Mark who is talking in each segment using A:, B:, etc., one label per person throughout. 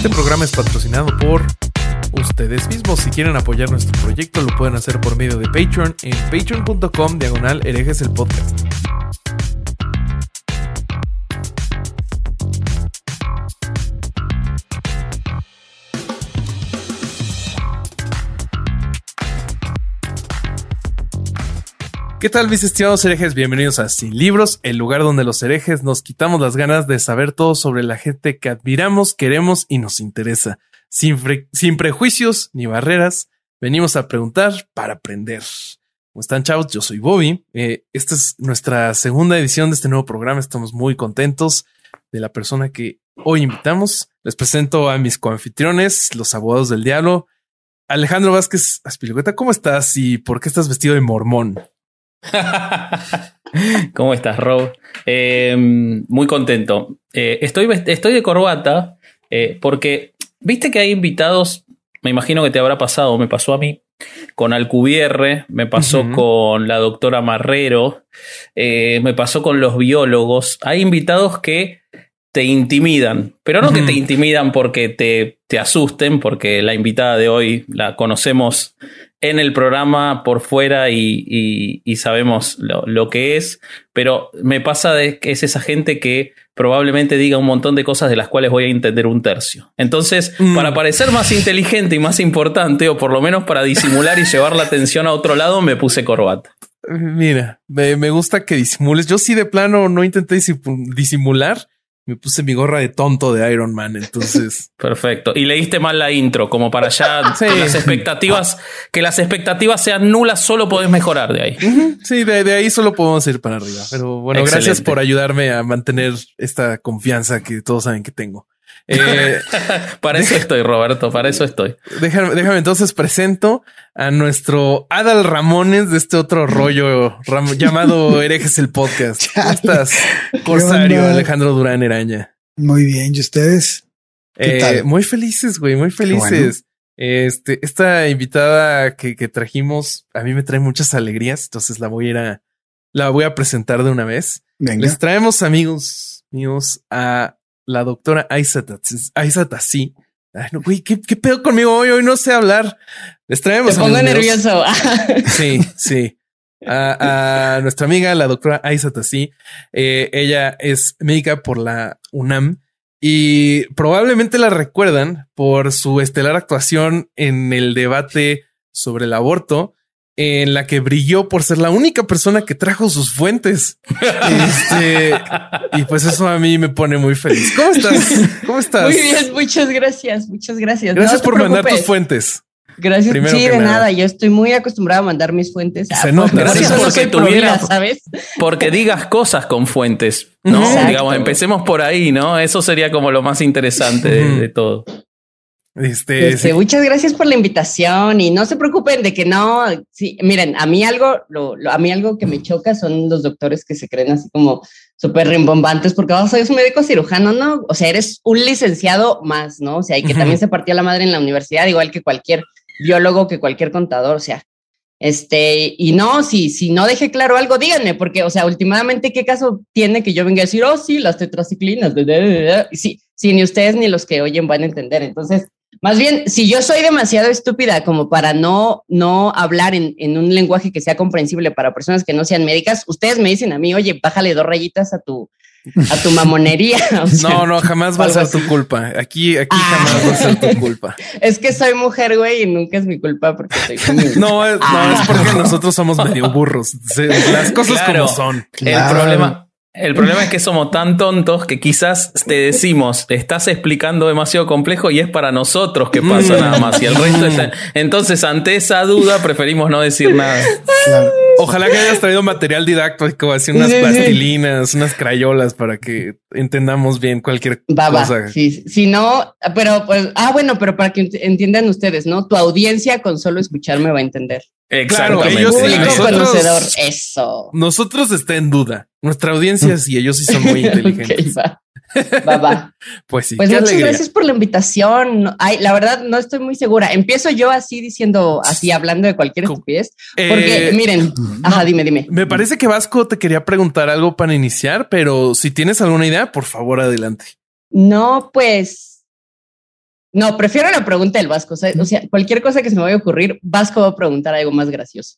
A: Este programa es patrocinado por ustedes mismos. Si quieren apoyar nuestro proyecto, lo pueden hacer por medio de Patreon en patreon.com diagonal el podcast. ¿Qué tal mis estimados herejes? Bienvenidos a Sin Libros, el lugar donde los herejes nos quitamos las ganas de saber todo sobre la gente que admiramos, queremos y nos interesa. Sin, sin prejuicios ni barreras, venimos a preguntar para aprender. ¿Cómo están chavos? Yo soy Bobby. Eh, esta es nuestra segunda edición de este nuevo programa. Estamos muy contentos de la persona que hoy invitamos. Les presento a mis coanfitriones, los abogados del diablo. Alejandro Vázquez Aspilicueta, ¿cómo estás y por qué estás vestido de mormón?
B: ¿Cómo estás, Rob? Eh, muy contento. Eh, estoy, estoy de corbata eh, porque viste que hay invitados, me imagino que te habrá pasado, me pasó a mí, con Alcubierre, me pasó con la doctora Marrero, me pasó con los biólogos. Hay invitados que te intimidan, pero no que te intimidan porque te, te asusten, porque la invitada de hoy la conocemos en el programa por fuera y, sabemos lo, que es, pero me pasa de que es esa gente que probablemente diga un montón de cosas de las cuales voy a entender un tercio. Entonces, mm. para parecer más inteligente y más importante, o por lo menos para disimular y llevar la atención a otro lado, me puse corbata.
A: Mira, me, me gusta que disimules. Yo sí de plano no intenté disimular me puse mi gorra de tonto de Iron Man, entonces.
B: Perfecto. Y leíste mal la intro, como para ya que las expectativas, que las expectativas sean nulas, solo podés mejorar de ahí.
A: Sí, de, ahí solo podemos ir para arriba. Pero bueno, gracias por ayudarme a mantener esta confianza que todos saben que tengo.
B: Eh, para eso estoy, Roberto, para eso estoy.
A: Déjame, déjame entonces presento a nuestro Adal Ramones de este otro rollo llamado Herejes el Podcast. ¿Cómo estás, Corsario Alejandro Durán Eraña?
C: Muy bien, ¿y ustedes?
A: Eh, muy felices, güey, muy felices. Este, esta invitada que, que, trajimos a mí me trae muchas alegrías, entonces la voy a ir a, la voy a presentar de una vez. Les traemos amigos míos a la doctora Aisa Tassi. Ay, no, güey, ¿qué, ¿qué, pedo conmigo hoy? Hoy no sé hablar. Les traemos.
D: Te pongo nervioso.
A: sí, sí. A, nuestra amiga, la doctora Aisa Tassi. Eh, ella es médica por la UNAM y probablemente la recuerdan por su estelar actuación en el debate sobre el aborto en la que brilló por ser la única persona que trajo sus fuentes. Este, y pues eso a mí me pone muy feliz. ¿Cómo estás? ¿Cómo estás?
D: Muy bien, muchas gracias, muchas gracias.
A: Gracias por mandar tus fuentes.
D: Gracias. sí, de nada. Yo estoy muy acostumbrado a mandar mis fuentes.
A: Se nota.
B: Gracias porque tuvieras, ¿sabes? Porque digas cosas con fuentes, ¿no? Digamos, empecemos por ahí, ¿no? Eso sería como lo más interesante de todo.
D: Este, este Muchas gracias por la invitación y no se preocupen de que no, sí, miren, a mí algo, lo, a mí algo que me choca son los doctores que se creen así como súper rimbombantes porque vas a ser un médico cirujano, ¿no? O sea, eres un licenciado más, ¿no? O sea, y que también se partió la madre en la universidad, igual que cualquier biólogo, que cualquier contador, o sea, este, y no, si, si no dejé claro algo, díganme, porque, o sea, últimamente, ¿qué caso tiene que yo venga a decir, oh, sí, las tetraciclinas? Sí, sí, ni ustedes ni los que oyen van a entender. Entonces, más bien, si yo soy demasiado estúpida como para no, no hablar en, en, un lenguaje que sea comprensible para personas que no sean médicas, ustedes me dicen a mí, oye, bájale dos rayitas a tu, a tu mamonería.
A: no, no, jamás va a ser tu culpa. Aquí, aquí ah. jamás va a ser tu culpa.
D: Es que soy mujer, güey, y nunca es mi culpa porque soy
A: No, no, es ah. porque nosotros somos medio burros. Las cosas como son.
B: El problema, el problema es que somos tan tontos que quizás te decimos, estás explicando demasiado complejo y es para nosotros que pasa nada más. Y el resto está... Entonces, ante esa duda, preferimos no decir nada.
A: Ojalá que hayas traído material didáctico, así unas plastilinas, unas crayolas para que entendamos bien cualquier cosa.
D: Sí, si no, pero pues, ah, bueno, pero para que entiendan ustedes, ¿no? Tu audiencia con solo escucharme va a entender.
A: Claro, ellos conocedor, eso. Nosotros está en duda. Nuestra audiencia sí, ellos sí son muy inteligentes.
D: Va, va.
A: Pues sí.
D: Pues muchas gracias por la invitación. Ay, la verdad, no estoy muy segura. Empiezo yo así diciendo, así hablando de cualquier estupidez. Porque eh, miren, ajá, dime, dime.
A: Me parece que Vasco te quería preguntar algo para iniciar, pero si tienes alguna idea, por favor, adelante.
D: No, pues. No, prefiero la pregunta del Vasco. O sea, cualquier cosa que se me vaya a ocurrir, Vasco va a preguntar algo más gracioso.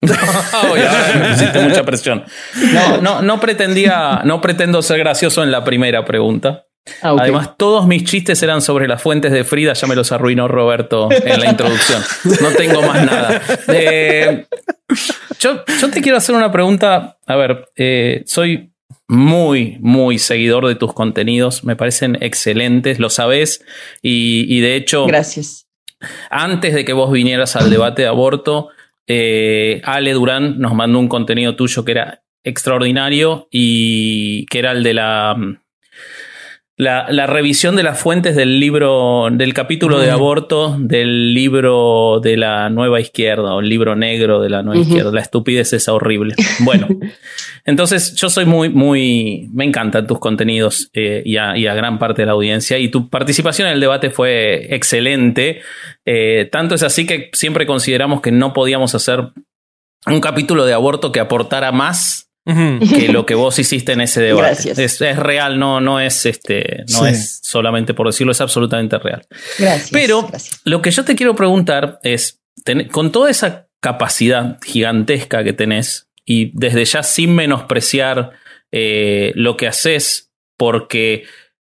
B: Ya mucha presión. No, no, no pretendía, no pretendo ser gracioso en la primera pregunta. Ah, Además, todos mis chistes eran sobre las fuentes de Frida, ya me los arruinó Roberto en la introducción. No tengo más nada. Eh, yo, te quiero hacer una pregunta. A ver, eh, soy muy, muy seguidor de tus contenidos. Me parecen excelentes, lo sabes. Y, y de hecho,
D: gracias.
B: Antes de que vos vinieras al debate de aborto, eh, Ale Durán nos mandó un contenido tuyo que era extraordinario y que era el de la la, revisión de las fuentes del libro, del capítulo de aborto del libro de la nueva izquierda o el libro negro de la nueva izquierda. La estupidez es horrible. Bueno, entonces yo soy muy, muy, me encantan tus contenidos eh, y, a, gran parte de la audiencia y tu participación en el debate fue excelente. Eh, tanto es así que siempre consideramos que no podíamos hacer un capítulo de aborto que aportara más que lo que vos hiciste en ese debate. Es, real, no, no es este, no es solamente por decirlo, es absolutamente real.
D: Gracias.
B: Pero lo que yo te quiero preguntar es, con toda esa capacidad gigantesca que tenés, y desde ya sin menospreciar eh, lo que haces, porque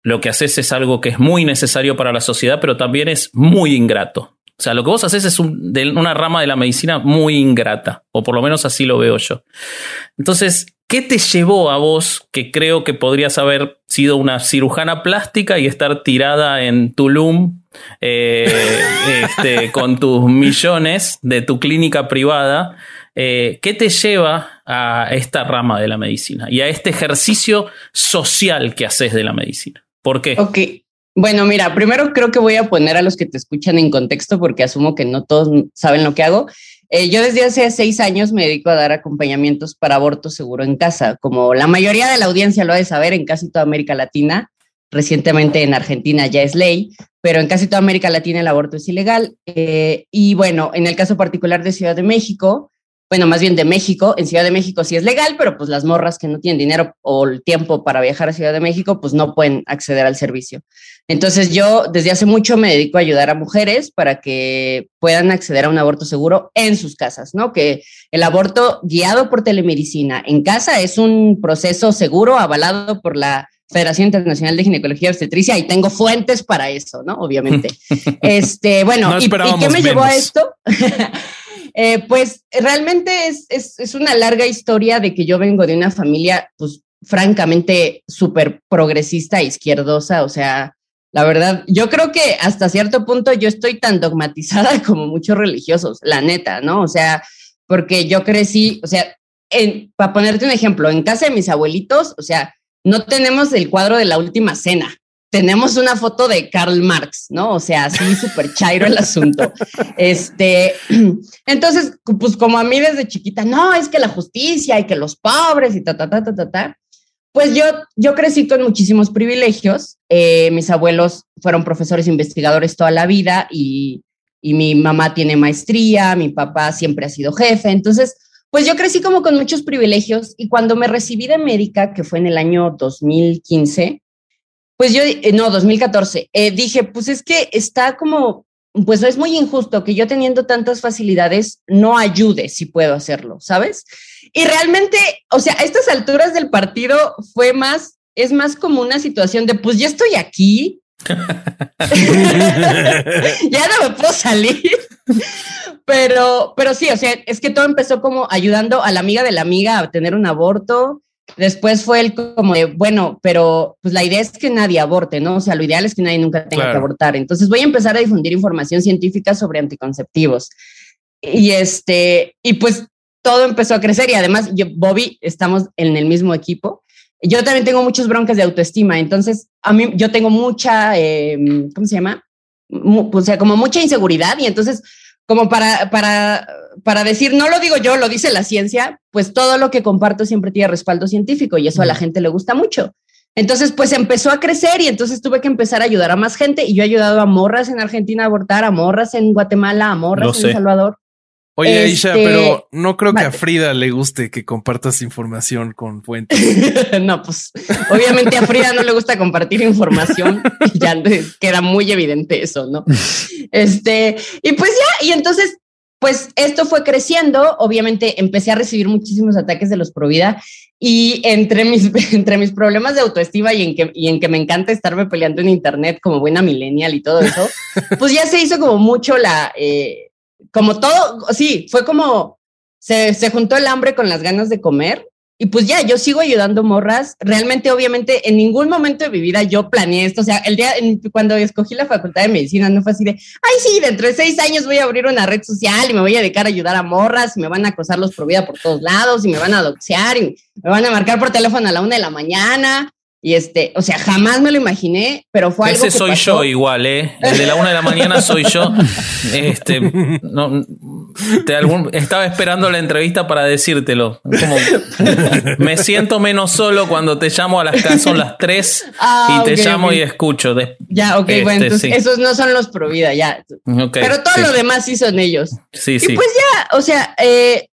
B: lo que haces es algo que es muy necesario para la sociedad, pero también es muy ingrato. O sea, lo que vos haces es una rama de la medicina muy ingrata, o por lo menos así lo veo yo. Entonces, ¿qué te llevó a vos, que creo que podrías haber sido una cirujana plástica y estar tirada en Tulum eh, este, con tus millones de tu clínica privada? Eh, ¿Qué te lleva a esta rama de la medicina y a este ejercicio social que haces de la medicina? ¿Por qué?
D: Ok, bueno, mira, primero creo que voy a poner a los que te escuchan en contexto porque asumo que no todos saben lo que hago. Eh, yo desde hace seis años me dedico a dar acompañamientos para aborto seguro en casa, como la mayoría de la audiencia lo ha de saber en casi toda América Latina. Recientemente en Argentina ya es ley, pero en casi toda América Latina el aborto es ilegal. Eh, y bueno, en el caso particular de Ciudad de México, bueno, más bien de México. En Ciudad de México sí es legal, pero pues las morras que no tienen dinero o el tiempo para viajar a Ciudad de México, pues no pueden acceder al servicio. Entonces yo desde hace mucho me dedico a ayudar a mujeres para que puedan acceder a un aborto seguro en sus casas, ¿no? Que el aborto guiado por telemedicina en casa es un proceso seguro avalado por la Federación Internacional de Ginecología y Obstetricia y tengo fuentes para eso, ¿no? Obviamente. este, bueno, ¿y, qué me llevó a esto? Eh, pues realmente es, es, una larga historia de que yo vengo de una familia, pues francamente súper progresista izquierdosa, o sea, la verdad, yo creo que hasta cierto punto yo estoy tan dogmatizada como muchos religiosos, la neta, ¿no? O sea, porque yo crecí, o sea, para ponerte un ejemplo, en casa de mis abuelitos, o sea, no tenemos el cuadro de la última cena, tenemos una foto de Karl Marx, ¿no? O sea, así súper chairo el asunto. Este, entonces, pues como a mí desde chiquita, no, es que la justicia y que los pobres y ta, ta, ta, ta, ta, ta. Pues yo, yo crecí con muchísimos privilegios. Eh, mis abuelos fueron profesores investigadores toda la vida y, y mi mamá tiene maestría, mi papá siempre ha sido jefe. Entonces, pues yo crecí como con muchos privilegios y cuando me recibí de médica, que fue en el año 2015, pues yo, eh, no, 2014, eh, dije, pues es que está como, pues es muy injusto que yo teniendo tantas facilidades no ayude si puedo hacerlo, ¿sabes? Y realmente, o sea, a estas alturas del partido fue más, es más como una situación de, pues ya estoy aquí. ya no me puedo salir. pero, pero sí, o sea, es que todo empezó como ayudando a la amiga de la amiga a tener un aborto, Después fue el como de, bueno, pero pues la idea es que nadie aborte, ¿no? O sea, lo ideal es que nadie nunca tenga que abortar. Entonces voy a empezar a difundir información científica sobre anticonceptivos. Y este, y pues todo empezó a crecer y además yo, Bobby, estamos en el mismo equipo. Yo también tengo muchos broncas de autoestima, entonces a mí yo tengo mucha, em, ¿cómo se llama? o sea, como mucha inseguridad y entonces como para, para, para decir, no lo digo yo, lo dice la ciencia, pues todo lo que comparto siempre tiene respaldo científico y eso a la gente le gusta mucho. Entonces, pues empezó a crecer y entonces tuve que empezar a ayudar a más gente y yo he ayudado a morras en Argentina a abortar, a morras en Guatemala, a morras en El Salvador.
A: Oye, Aisha, este, pero no creo que a Frida le guste que compartas información con fuentes.
D: no, pues obviamente a Frida no le gusta compartir información y ya queda muy evidente eso, ¿no? Este, y pues ya, y entonces, pues esto fue creciendo. Obviamente empecé a recibir muchísimos ataques de los Provida y entre mis, entre mis problemas de autoestima y en, que, y en que me encanta estarme peleando en internet como buena millennial y todo eso, pues ya se hizo como mucho la... Eh, como todo, sí, fue como se, se juntó el hambre con las ganas de comer y pues ya, yo sigo ayudando morras. Realmente, obviamente, en ningún momento de mi vida yo planeé esto. O sea, el día cuando escogí la facultad de medicina, no fue así de, ay, sí, dentro de seis años voy a abrir una red social y me voy a dedicar a ayudar a morras y me van a acosar los por vida por todos lados y me van a doxear y me van a marcar por teléfono a la una de la mañana y este, o sea, jamás me lo imaginé, pero fue algo.
B: Ese soy yo igual, ¿eh? El de la una de la mañana soy yo. Este, no, te algún, estaba esperando la entrevista para decírtelo. Como, me siento menos solo cuando te llamo a las son las tres ah, y te llamo y escucho.
D: ya, ok, bueno, este, entonces esos no son los pro vida, ya. pero todo lo demás sí son ellos.
B: Sí, sí.
D: Y pues ya, o sea, eh,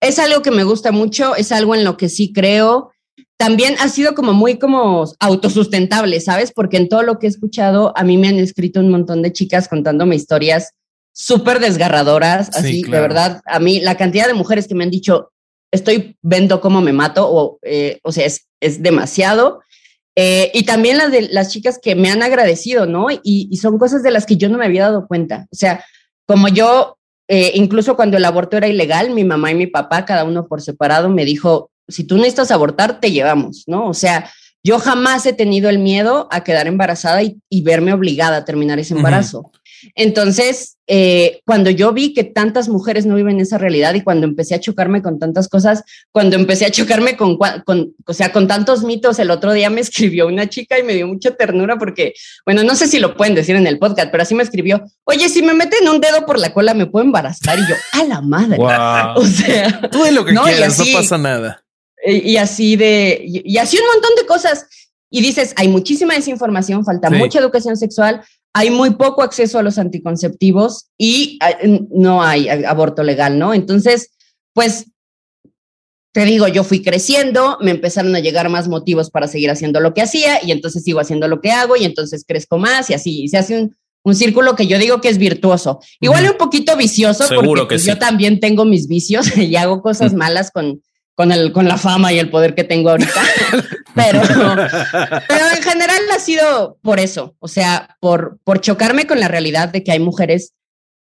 D: es algo que me gusta mucho, es algo en lo que sí creo también ha sido como muy como autosustentable, ¿sabes? Porque en todo lo que he escuchado, a mí me han escrito un montón de chicas contándome historias súper desgarradoras, así, de verdad, a mí la cantidad de mujeres que me han dicho, estoy viendo cómo me mato, o, eh, o sea, es, es demasiado. Eh, y también las de las chicas que me han agradecido, ¿no? Y, y, son cosas de las que yo no me había dado cuenta. O sea, como yo, eh, incluso cuando el aborto era ilegal, mi mamá y mi papá, cada uno por separado, me dijo, si tú necesitas abortar, te llevamos, ¿no? O sea, yo jamás he tenido el miedo a quedar embarazada y, verme obligada a terminar ese embarazo. Entonces, eh, cuando yo vi que tantas mujeres no viven esa realidad y cuando empecé a chocarme con tantas cosas, cuando empecé a chocarme con, con, o sea, con tantos mitos, el otro día me escribió una chica y me dio mucha ternura porque, bueno, no sé si lo pueden decir en el podcast, pero así me escribió, oye, si me meten un dedo por la cola, ¿me puedo embarazar? Y yo, a la madre.
A: O sea, tú de lo que quieras, no pasa nada
D: y así de, y así un montón de cosas. Y dices, hay muchísima desinformación, falta mucha educación sexual, hay muy poco acceso a los anticonceptivos y ah, no hay aborto legal, ¿no? Entonces, pues, te digo, yo fui creciendo, me empezaron a llegar más motivos para seguir haciendo lo que hacía y entonces sigo haciendo lo que hago y entonces crezco más y así, y se hace un, un círculo que yo digo que es virtuoso. Igual un poquito vicioso, porque que pues, yo también tengo mis vicios y hago cosas malas con con, el, con la fama y el poder que tengo ahorita. pero, pero en general ha sido por eso, o sea, por, por chocarme con la realidad de que hay mujeres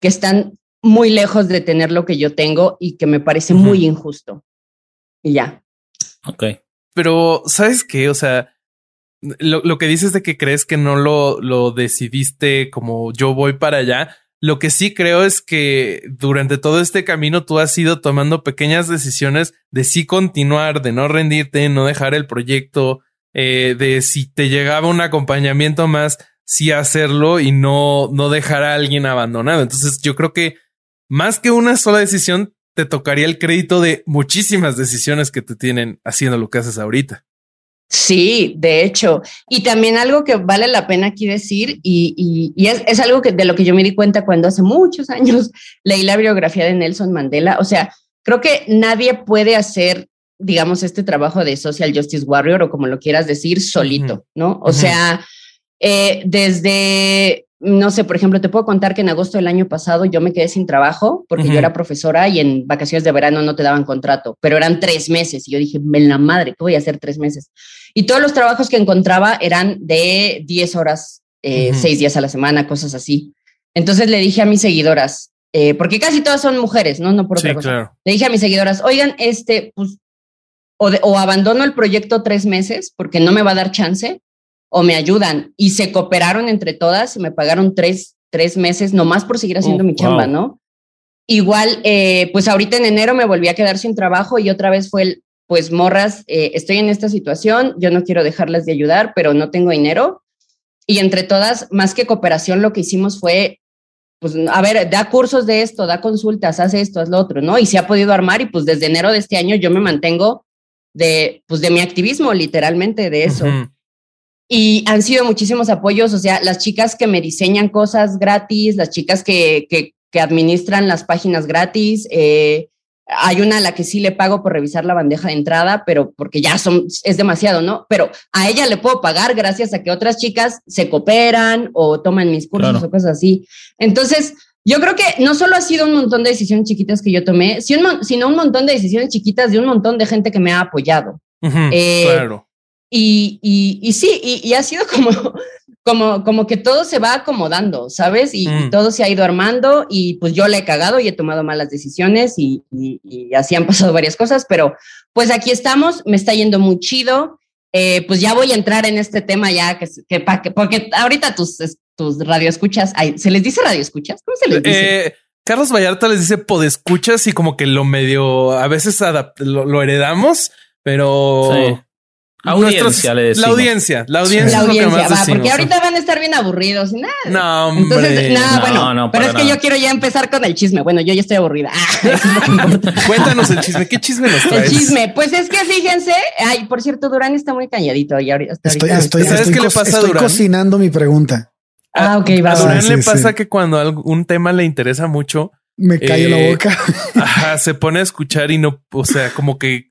D: que están muy lejos de tener lo que yo tengo y que me parece muy injusto. Y ya.
B: Ok.
A: Pero, ¿sabes qué? O sea, lo, lo que dices de que crees que no lo, lo decidiste como yo voy para allá, lo que sí creo es que durante todo este camino tú has ido tomando pequeñas decisiones de sí continuar, de no rendirte, no dejar el proyecto, eh, de si te llegaba un acompañamiento más, sí hacerlo y no, no dejar a alguien abandonado. Entonces yo creo que más que una sola decisión, te tocaría el crédito de muchísimas decisiones que te tienen haciendo lo que haces ahorita.
D: Sí, de hecho. Y también algo que vale la pena aquí decir, y, es, algo que de lo que yo me di cuenta cuando hace muchos años leí la biografía de Nelson Mandela. O sea, creo que nadie puede hacer, digamos, este trabajo de social justice warrior o como lo quieras decir, solito, ¿no? O sea, eh, desde no sé, por ejemplo, te puedo contar que en agosto del año pasado yo me quedé sin trabajo porque yo era profesora y en vacaciones de verano no te daban contrato, pero eran tres meses y yo dije, en la madre, ¿qué voy a hacer tres meses? Y todos los trabajos que encontraba eran de 10 horas, eh, seis días a la semana, cosas así. Entonces le dije a mis seguidoras, eh, porque casi todas son mujeres, ¿no? No por otra cosa. Le dije a mis seguidoras, oigan, este, pues, o, o abandono el proyecto tres meses porque no me va a dar chance, o me ayudan. Y se cooperaron entre todas y me pagaron tres, tres meses nomás por seguir haciendo oh, mi chamba, ¿no? igual, eh, pues ahorita en enero me volví a quedar sin trabajo y otra vez fue el, pues morras, eh, estoy en esta situación, yo no quiero dejarlas de ayudar, pero no tengo dinero. Y entre todas, más que cooperación, lo que hicimos fue, pues, a ver, da cursos de esto, da consultas, haz esto, haz lo otro, ¿no? Y se ha podido armar y pues desde enero de este año yo me mantengo de, pues, de mi activismo, literalmente, de eso. Y han sido muchísimos apoyos, o sea, las chicas que me diseñan cosas gratis, las chicas que, que, que administran las páginas gratis, eh, hay una a la que sí le pago por revisar la bandeja de entrada, pero porque ya son, es demasiado, ¿no? Pero a ella le puedo pagar gracias a que otras chicas se cooperan o toman mis cursos o cosas así. Entonces, yo creo que no solo ha sido un montón de decisiones chiquitas que yo tomé, sino un montón de decisiones chiquitas de un montón de gente que me ha apoyado. Eh, claro. Y, y, y sí, y, y, ha sido como, como, como que todo se va acomodando, ¿sabes? Y, mm. todo se ha ido armando y pues yo le he cagado y he tomado malas decisiones y, así han pasado varias cosas, pero pues aquí estamos, me está yendo muy chido. Eh, pues ya voy a entrar en este tema ya, que, que, porque ahorita tus, tus radioescuchas, ¿se les dice radioescuchas? ¿Cómo se les dice?
A: Eh, Carlos Vallarta les dice podescuchas y como que lo medio, a veces lo, heredamos, pero...
B: Audiencia, le decimos.
A: La audiencia, la audiencia,
D: la audiencia va, porque ahorita van a estar bien aburridos. Nada.
A: No, hombre. Entonces,
D: no, bueno, no, pero es que yo quiero ya empezar con el chisme. Bueno, yo ya estoy aburrida.
A: Ah, Cuéntanos el chisme. ¿Qué chisme nos traes?
D: El chisme, pues es que fíjense, ay, por cierto, Durán está muy calladito y ahorita.
C: Estoy, estoy, ¿Sabes qué le pasa a Durán? cocinando mi pregunta.
D: Ah, ok,
A: va. A Durán le pasa que cuando algún tema le interesa mucho,
C: me cae la eh, boca.
A: Ajá, se pone a escuchar y no, o sea, como que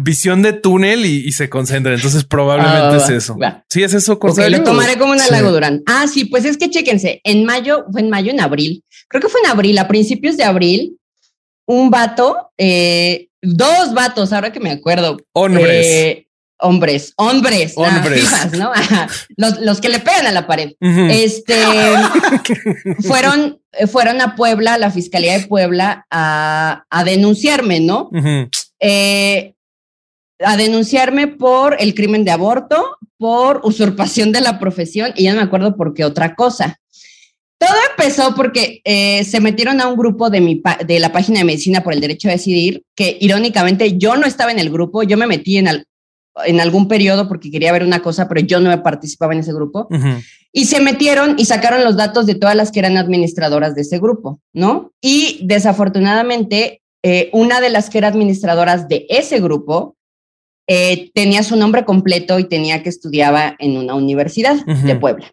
A: visión de túnel y, se concentra. Entonces probablemente es ah, eso. Sí, es eso.
D: Okay, lo tomaré como un halago Durán. Ah, sí, pues es que chéquense. En mayo, fue en mayo, en abril. Creo que fue en abril, a principios de abril, un vato, eh, dos vatos, ahora que me acuerdo.
A: Hombres. Eh,
D: hombres, hombres, ah, hombres. ¿no? los, los, que le pegan a la pared. Este fueron, fueron a Puebla, a la Fiscalía de Puebla, a, a denunciarme, ¿no? eh, a denunciarme por el crimen de aborto, por usurpación de la profesión y ya no me acuerdo por qué otra cosa. Todo empezó porque eh, se metieron a un grupo de, mi de la página de Medicina por el Derecho a Decidir, que irónicamente yo no estaba en el grupo, yo me metí en, en algún periodo porque quería ver una cosa, pero yo no participaba en ese grupo. Y se metieron y sacaron los datos de todas las que eran administradoras de ese grupo, ¿no? Y desafortunadamente, eh, una de las que era administradoras de ese grupo eh, tenía su nombre completo y tenía que estudiaba en una universidad de Puebla.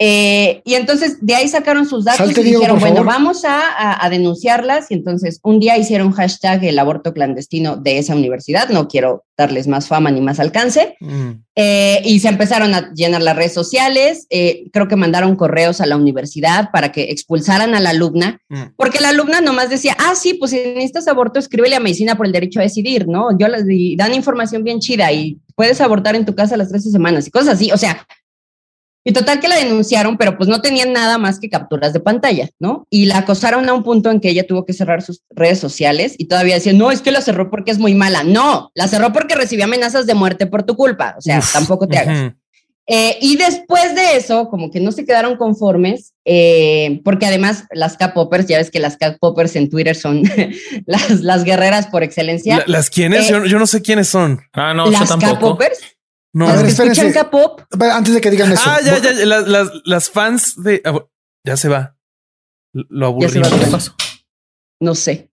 D: Eh, y entonces de ahí sacaron sus datos y dijeron, bueno, vamos a, denunciarlas. Y entonces un día hicieron hashtag el aborto clandestino de esa universidad. No quiero darles más fama ni más alcance. Mm. Eh, y se empezaron a llenar las redes sociales. Eh, creo que mandaron correos a la universidad para que expulsaran a la alumna, mm. porque la alumna nomás decía, ah, sí, pues si necesitas aborto, escríbele a medicina por el derecho a decidir, ¿no? Yo les dan información bien chida y puedes abortar en tu casa las 13 semanas y cosas así. O sea, y total que la denunciaron, pero pues no tenían nada más que capturas de pantalla, ¿no? Y la acosaron a un punto en que ella tuvo que cerrar sus redes sociales y todavía decía, no, es que la cerró porque es muy mala. No, la cerró porque recibió amenazas de muerte por tu culpa. O sea, tampoco te hagas. Eh, y después de eso, como que no se quedaron conformes, eh, porque además las K-Poppers, ya ves que las K-Poppers en Twitter son las, las guerreras por excelencia.
A: ¿Las quiénes? Eh, yo, no sé quiénes son.
B: Ah, no,
D: las
B: yo tampoco.
D: K-Poppers
C: no, a ver, escuchan
D: K-pop.
C: Antes de que digan eso.
A: Ah, ya, ya, las, las, las fans de. Ah, ya se va. Lo aburrimos.
D: No sé.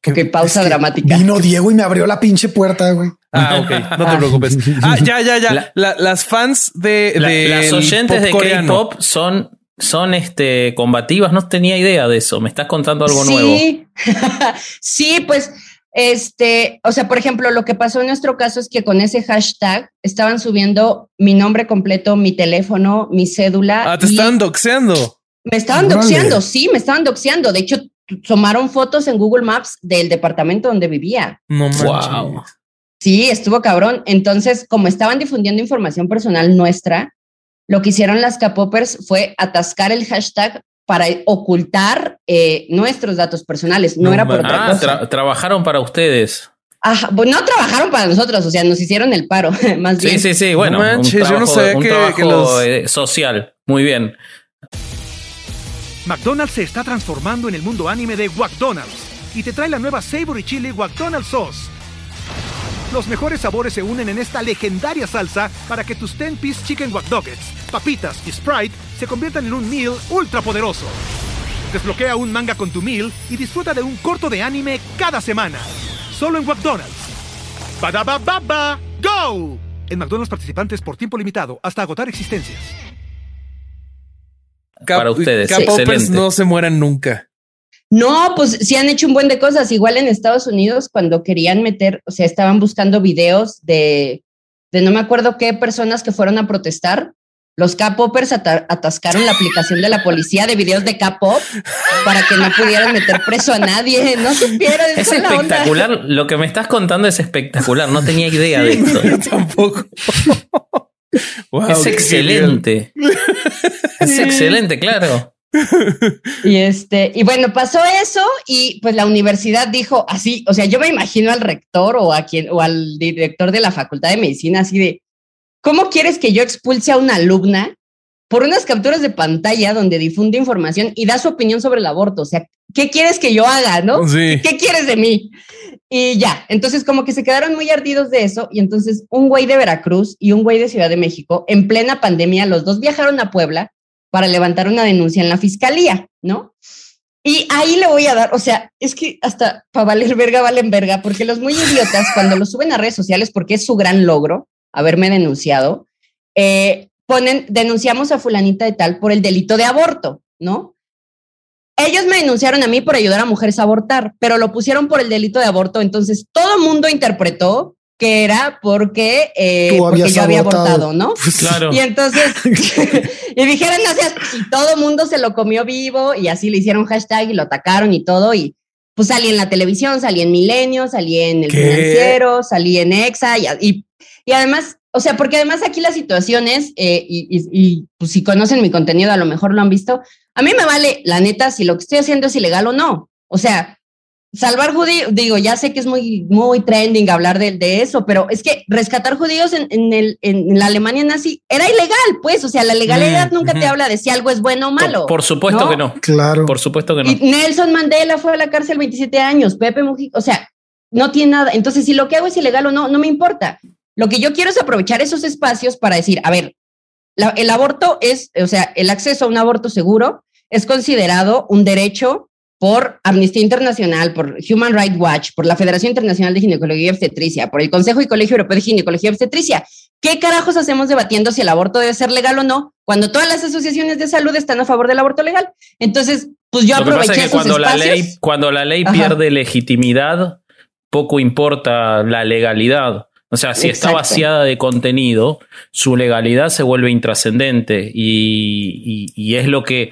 D: ¿Qué, pausa dramática.
C: Vino Diego y me abrió la pinche puerta, güey.
A: Ah, ok. No te preocupes. Ah, ya, ya, ya. las fans de, de
B: las oyentes de K-pop son son este combativas. No tenía idea de eso. Me estás contando algo nuevo.
D: Sí, sí, pues este, o sea, por ejemplo, lo que pasó en nuestro caso es que con ese hashtag estaban subiendo mi nombre completo, mi teléfono, mi cédula.
A: Ah, te estaban doxeando.
D: Me estaban doxeando, sí, me estaban doxeando. De hecho, tomaron fotos en Google Maps del departamento donde vivía.
A: No wow.
D: Sí, estuvo cabrón. Entonces, como estaban difundiendo información personal nuestra, lo que hicieron las Capopers fue atascar el hashtag para ocultar eh, nuestros datos personales, no, era por otra
B: ah, trabajaron para ustedes.
D: Ajá, pues no trabajaron para nosotros, o sea, nos hicieron el paro, más bien.
B: Sí, sí, sí, bueno, un trabajo, yo no sé que, social, muy bien.
E: McDonald's se está transformando en el mundo anime de McDonald's y te trae la nueva Savory Chili McDonald's Sauce. Los mejores sabores se unen en esta legendaria salsa para que tus 10-piece chicken wack papitas y Sprite se conviertan en un meal ultra poderoso. Desbloquea un manga con tu meal y disfruta de un corto de anime cada semana. Solo en McDonald's. baba ¡Go! En McDonald's participantes por tiempo limitado hasta agotar existencias.
B: Para ustedes, excelente.
A: no se mueran nunca.
D: No, pues sí han hecho un buen de cosas. Igual en Estados Unidos, cuando querían meter, o sea, estaban buscando videos de, de no me acuerdo qué personas que fueron a protestar. Los K-Poppers atascaron la aplicación de la policía de videos de K-Pop para que no pudieran meter preso a nadie. No supieron.
B: Es espectacular. Lo que me estás contando es espectacular. No tenía idea de esto.
A: Yo tampoco.
B: es excelente. es excelente, claro.
D: Y este, y bueno, pasó eso y pues la universidad dijo así, o sea, yo me imagino al rector o a quien o al director de la Facultad de Medicina así de ¿Cómo quieres que yo expulse a una alumna por unas capturas de pantalla donde difunde información y da su opinión sobre el aborto? O sea, ¿qué quieres que yo haga, no? ¿Qué quieres de mí? Y ya, entonces como que se quedaron muy ardidos de eso y entonces un güey de Veracruz y un güey de Ciudad de México, en plena pandemia, los dos viajaron a Puebla para levantar una denuncia en la fiscalía, ¿no? Y ahí le voy a dar, o sea, es que hasta para valer verga valen verga, porque los muy idiotas cuando lo suben a redes sociales, porque es su gran logro haberme denunciado, eh, ponen, denunciamos a fulanita de tal por el delito de aborto, ¿no? Ellos me denunciaron a mí por ayudar a mujeres a abortar, pero lo pusieron por el delito de aborto, entonces todo el mundo interpretó que era porque, eh, porque yo había abortado, ¿no?
B: Pues claro.
D: Y entonces, y dijeron, no seas, y todo el mundo se lo comió vivo y así le hicieron hashtag y lo atacaron y todo y pues salí en la televisión, salí en Milenio, salí en El Financiero, salí en Exa y, y, además, o sea, porque además aquí la situación es, eh, y, y, pues si conocen mi contenido, a lo mejor lo han visto, a mí me vale, la neta, si lo que estoy haciendo es ilegal o no. O sea, salvar judíos, digo, ya sé que es muy, muy trending hablar de, de eso, pero es que rescatar judíos en, en, el, en la Alemania nazi era ilegal, pues, o sea, la legalidad mm, nunca te habla de si algo es bueno o malo.
B: Por, supuesto que no.
C: Claro.
B: Por supuesto que no.
D: Y Nelson Mandela fue a la cárcel 27 años, Pepe Mujica, o sea, no tiene nada. Entonces, si lo que hago es ilegal o no, no me importa. Lo que yo quiero es aprovechar esos espacios para decir, a ver, el aborto es, o sea, el acceso a un aborto seguro es considerado un derecho por Amnistía Internacional, por Human Rights Watch, por la Federación Internacional de Ginecología y Obstetricia, por el Consejo y Colegio Europeo de Ginecología y Obstetricia. ¿Qué carajos hacemos debatiendo si el aborto debe ser legal o no cuando todas las asociaciones de salud están a favor del aborto legal? Entonces, pues yo aproveché
B: cuando la ley cuando la ley pierde legitimidad, poco importa la legalidad. O sea, si está vaciada de contenido, su legalidad se vuelve intrascendente y, y es lo que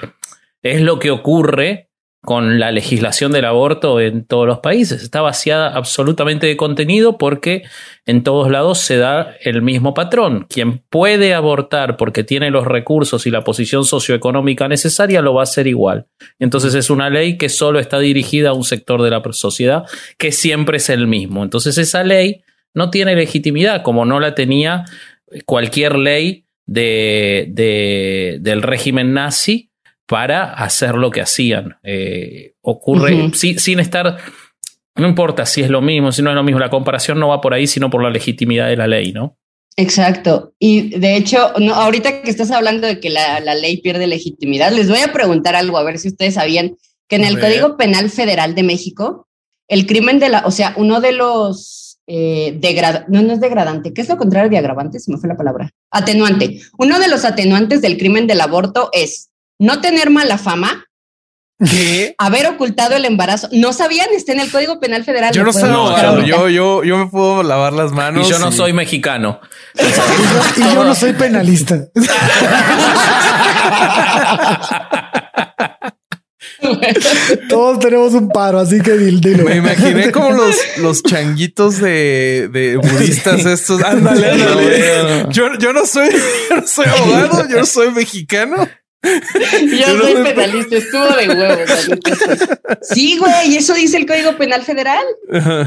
B: es lo que ocurre con la legislación del aborto en todos los países. Está vaciada absolutamente de contenido porque en todos lados se da el mismo patrón. Quien puede abortar porque tiene los recursos y la posición socioeconómica necesaria lo va a hacer igual. Entonces es una ley que solo está dirigida a un sector de la sociedad que siempre es el mismo. Entonces esa ley no tiene legitimidad como no la tenía cualquier ley de, del régimen nazi para hacer lo que hacían. Eh, ocurre sin estar, no importa si es lo mismo, si no es lo mismo, la comparación no va por ahí, sino por la legitimidad de la ley, ¿no?
D: Exacto. Y de hecho, no, ahorita que estás hablando de que la, ley pierde legitimidad, les voy a preguntar algo, a ver si ustedes sabían que en el Código Penal Federal de México, el crimen de la, o sea, uno de los eh, no, no es degradante, ¿qué es lo contrario de agravante? Se me fue la palabra. Atenuante. Uno de los atenuantes del crimen del aborto es no tener mala fama, haber ocultado el embarazo. No sabían, está en el Código Penal Federal.
A: Yo no sé, yo, yo, yo me puedo lavar las manos.
B: Y yo no soy mexicano.
C: y yo no soy penalista. Todos tenemos un paro, así que dilo.
A: Me imaginé como los, los changuitos de, de budistas estos. Ándale, ándale. Yo, yo no soy, yo no soy abogado, yo no soy mexicano.
D: Yo soy penalista, estuvo de huevos. Sí, güey, eso dice el Código Penal Federal.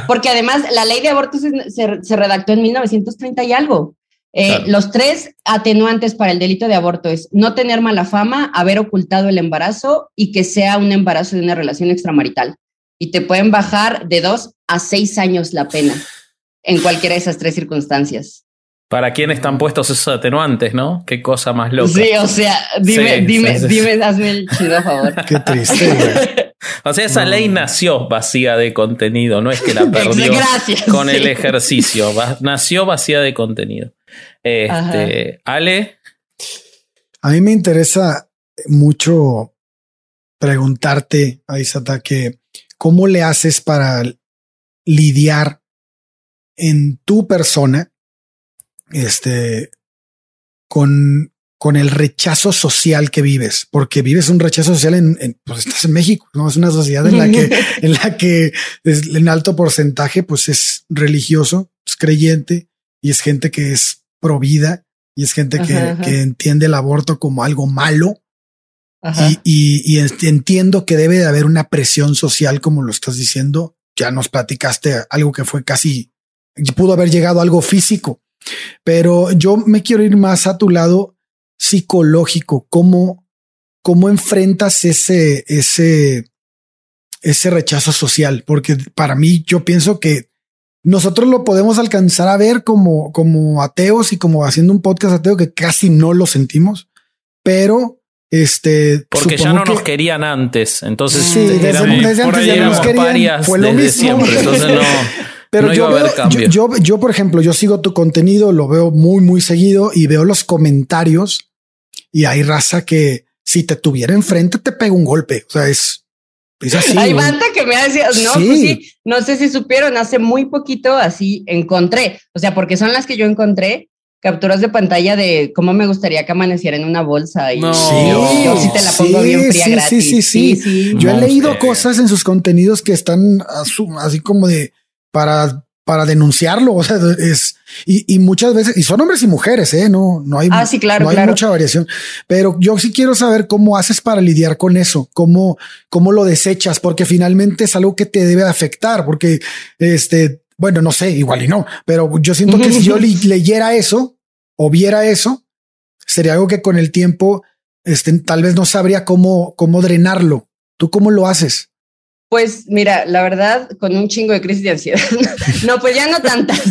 D: Porque además la ley de abortos se, redactó en 1930 y algo. Eh, los tres atenuantes para el delito de aborto es no tener mala fama, haber ocultado el embarazo y que sea un embarazo de una relación extramarital. Y te pueden bajar de dos a seis años la pena en cualquiera de esas tres circunstancias.
B: ¿Para quién están puestos esos atenuantes, no? Qué cosa más loca.
D: Sí, o sea, dime, dime, dime, hazme el chido a favor.
C: Qué triste,
B: O sea, esa ley nació vacía de contenido, no es que la perdió con el ejercicio, nació vacía de contenido. Este, Ale.
C: A mí me interesa mucho preguntarte, Aisata, que cómo le haces para lidiar en tu persona, este, con, con el rechazo social que vives, porque vives un rechazo social en, pues estás en México, no es una sociedad en la que, en la que es, en alto porcentaje, pues es religioso, es creyente y es gente que es pro vida y es gente que, que entiende el aborto como algo malo. Y, y, entiendo que debe de haber una presión social, como lo estás diciendo. Ya nos platicaste algo que fue casi, pudo haber llegado a algo físico, pero yo me quiero ir más a tu lado psicológico. ¿Cómo, cómo enfrentas ese, ese, ese rechazo social? Porque para mí, yo pienso que nosotros lo podemos alcanzar a ver como, como ateos y como haciendo un podcast ateo que casi no lo sentimos, pero este
B: porque ya no nos querían antes. Entonces,
C: sí, desde, antes ya no nos querían. Fue lo mismo.
B: Siempre, entonces no.
C: Pero yo, yo, yo, por ejemplo, yo sigo tu contenido, lo veo muy, muy seguido y veo los comentarios y hay raza que si te tuviera enfrente te pega un golpe. O sea, es,
D: hay banda que me ha no, pues sí, no sé si supieron, hace muy poquito así encontré, o sea, porque son las que yo encontré, capturas de pantalla de cómo me gustaría que amaneciera en una bolsa y
C: no.
D: sí, te la pongo bien fría gratis.
C: Sí, sí, sí. Yo he leído cosas en sus contenidos que están así como de para para denunciarlo. O sea, es y, y, muchas veces, y son hombres y mujeres, ¿eh? No, no hay,
D: ah, sí, claro,
C: no hay mucha variación. Pero yo sí quiero saber cómo haces para lidiar con eso, cómo, cómo lo desechas, porque finalmente es algo que te debe afectar, porque este, bueno, no sé, igual y no, pero yo siento que si yo leyera eso o viera eso, sería algo que con el tiempo, este, tal vez no sabría cómo, cómo drenarlo. ¿Tú cómo lo haces?
D: Pues mira, la verdad, con un chingo de crisis de ansiedad. no, pues ya no tantas.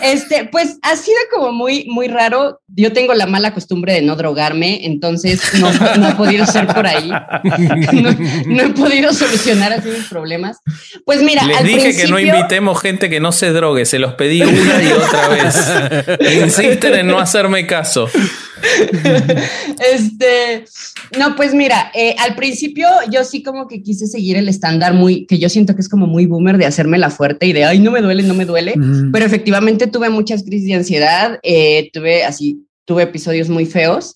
D: Este, pues ha sido como muy, muy raro. Yo tengo la mala costumbre de no drogarme, entonces no, no he podido ser por ahí. No, he podido solucionar así mis problemas. Pues mira,
B: les dije que no invitemos gente que no se drogue. Se los pedí una y otra vez. Insisten en no hacerme caso.
D: este, no, pues mira, eh, al principio yo sí como que quise seguir el estándar muy, que yo siento que es como muy boomer de hacerme la fuerte y de, ay, no me duele, no me duele, pero efectivamente tuve muchas crisis de ansiedad, eh, tuve así, tuve episodios muy feos.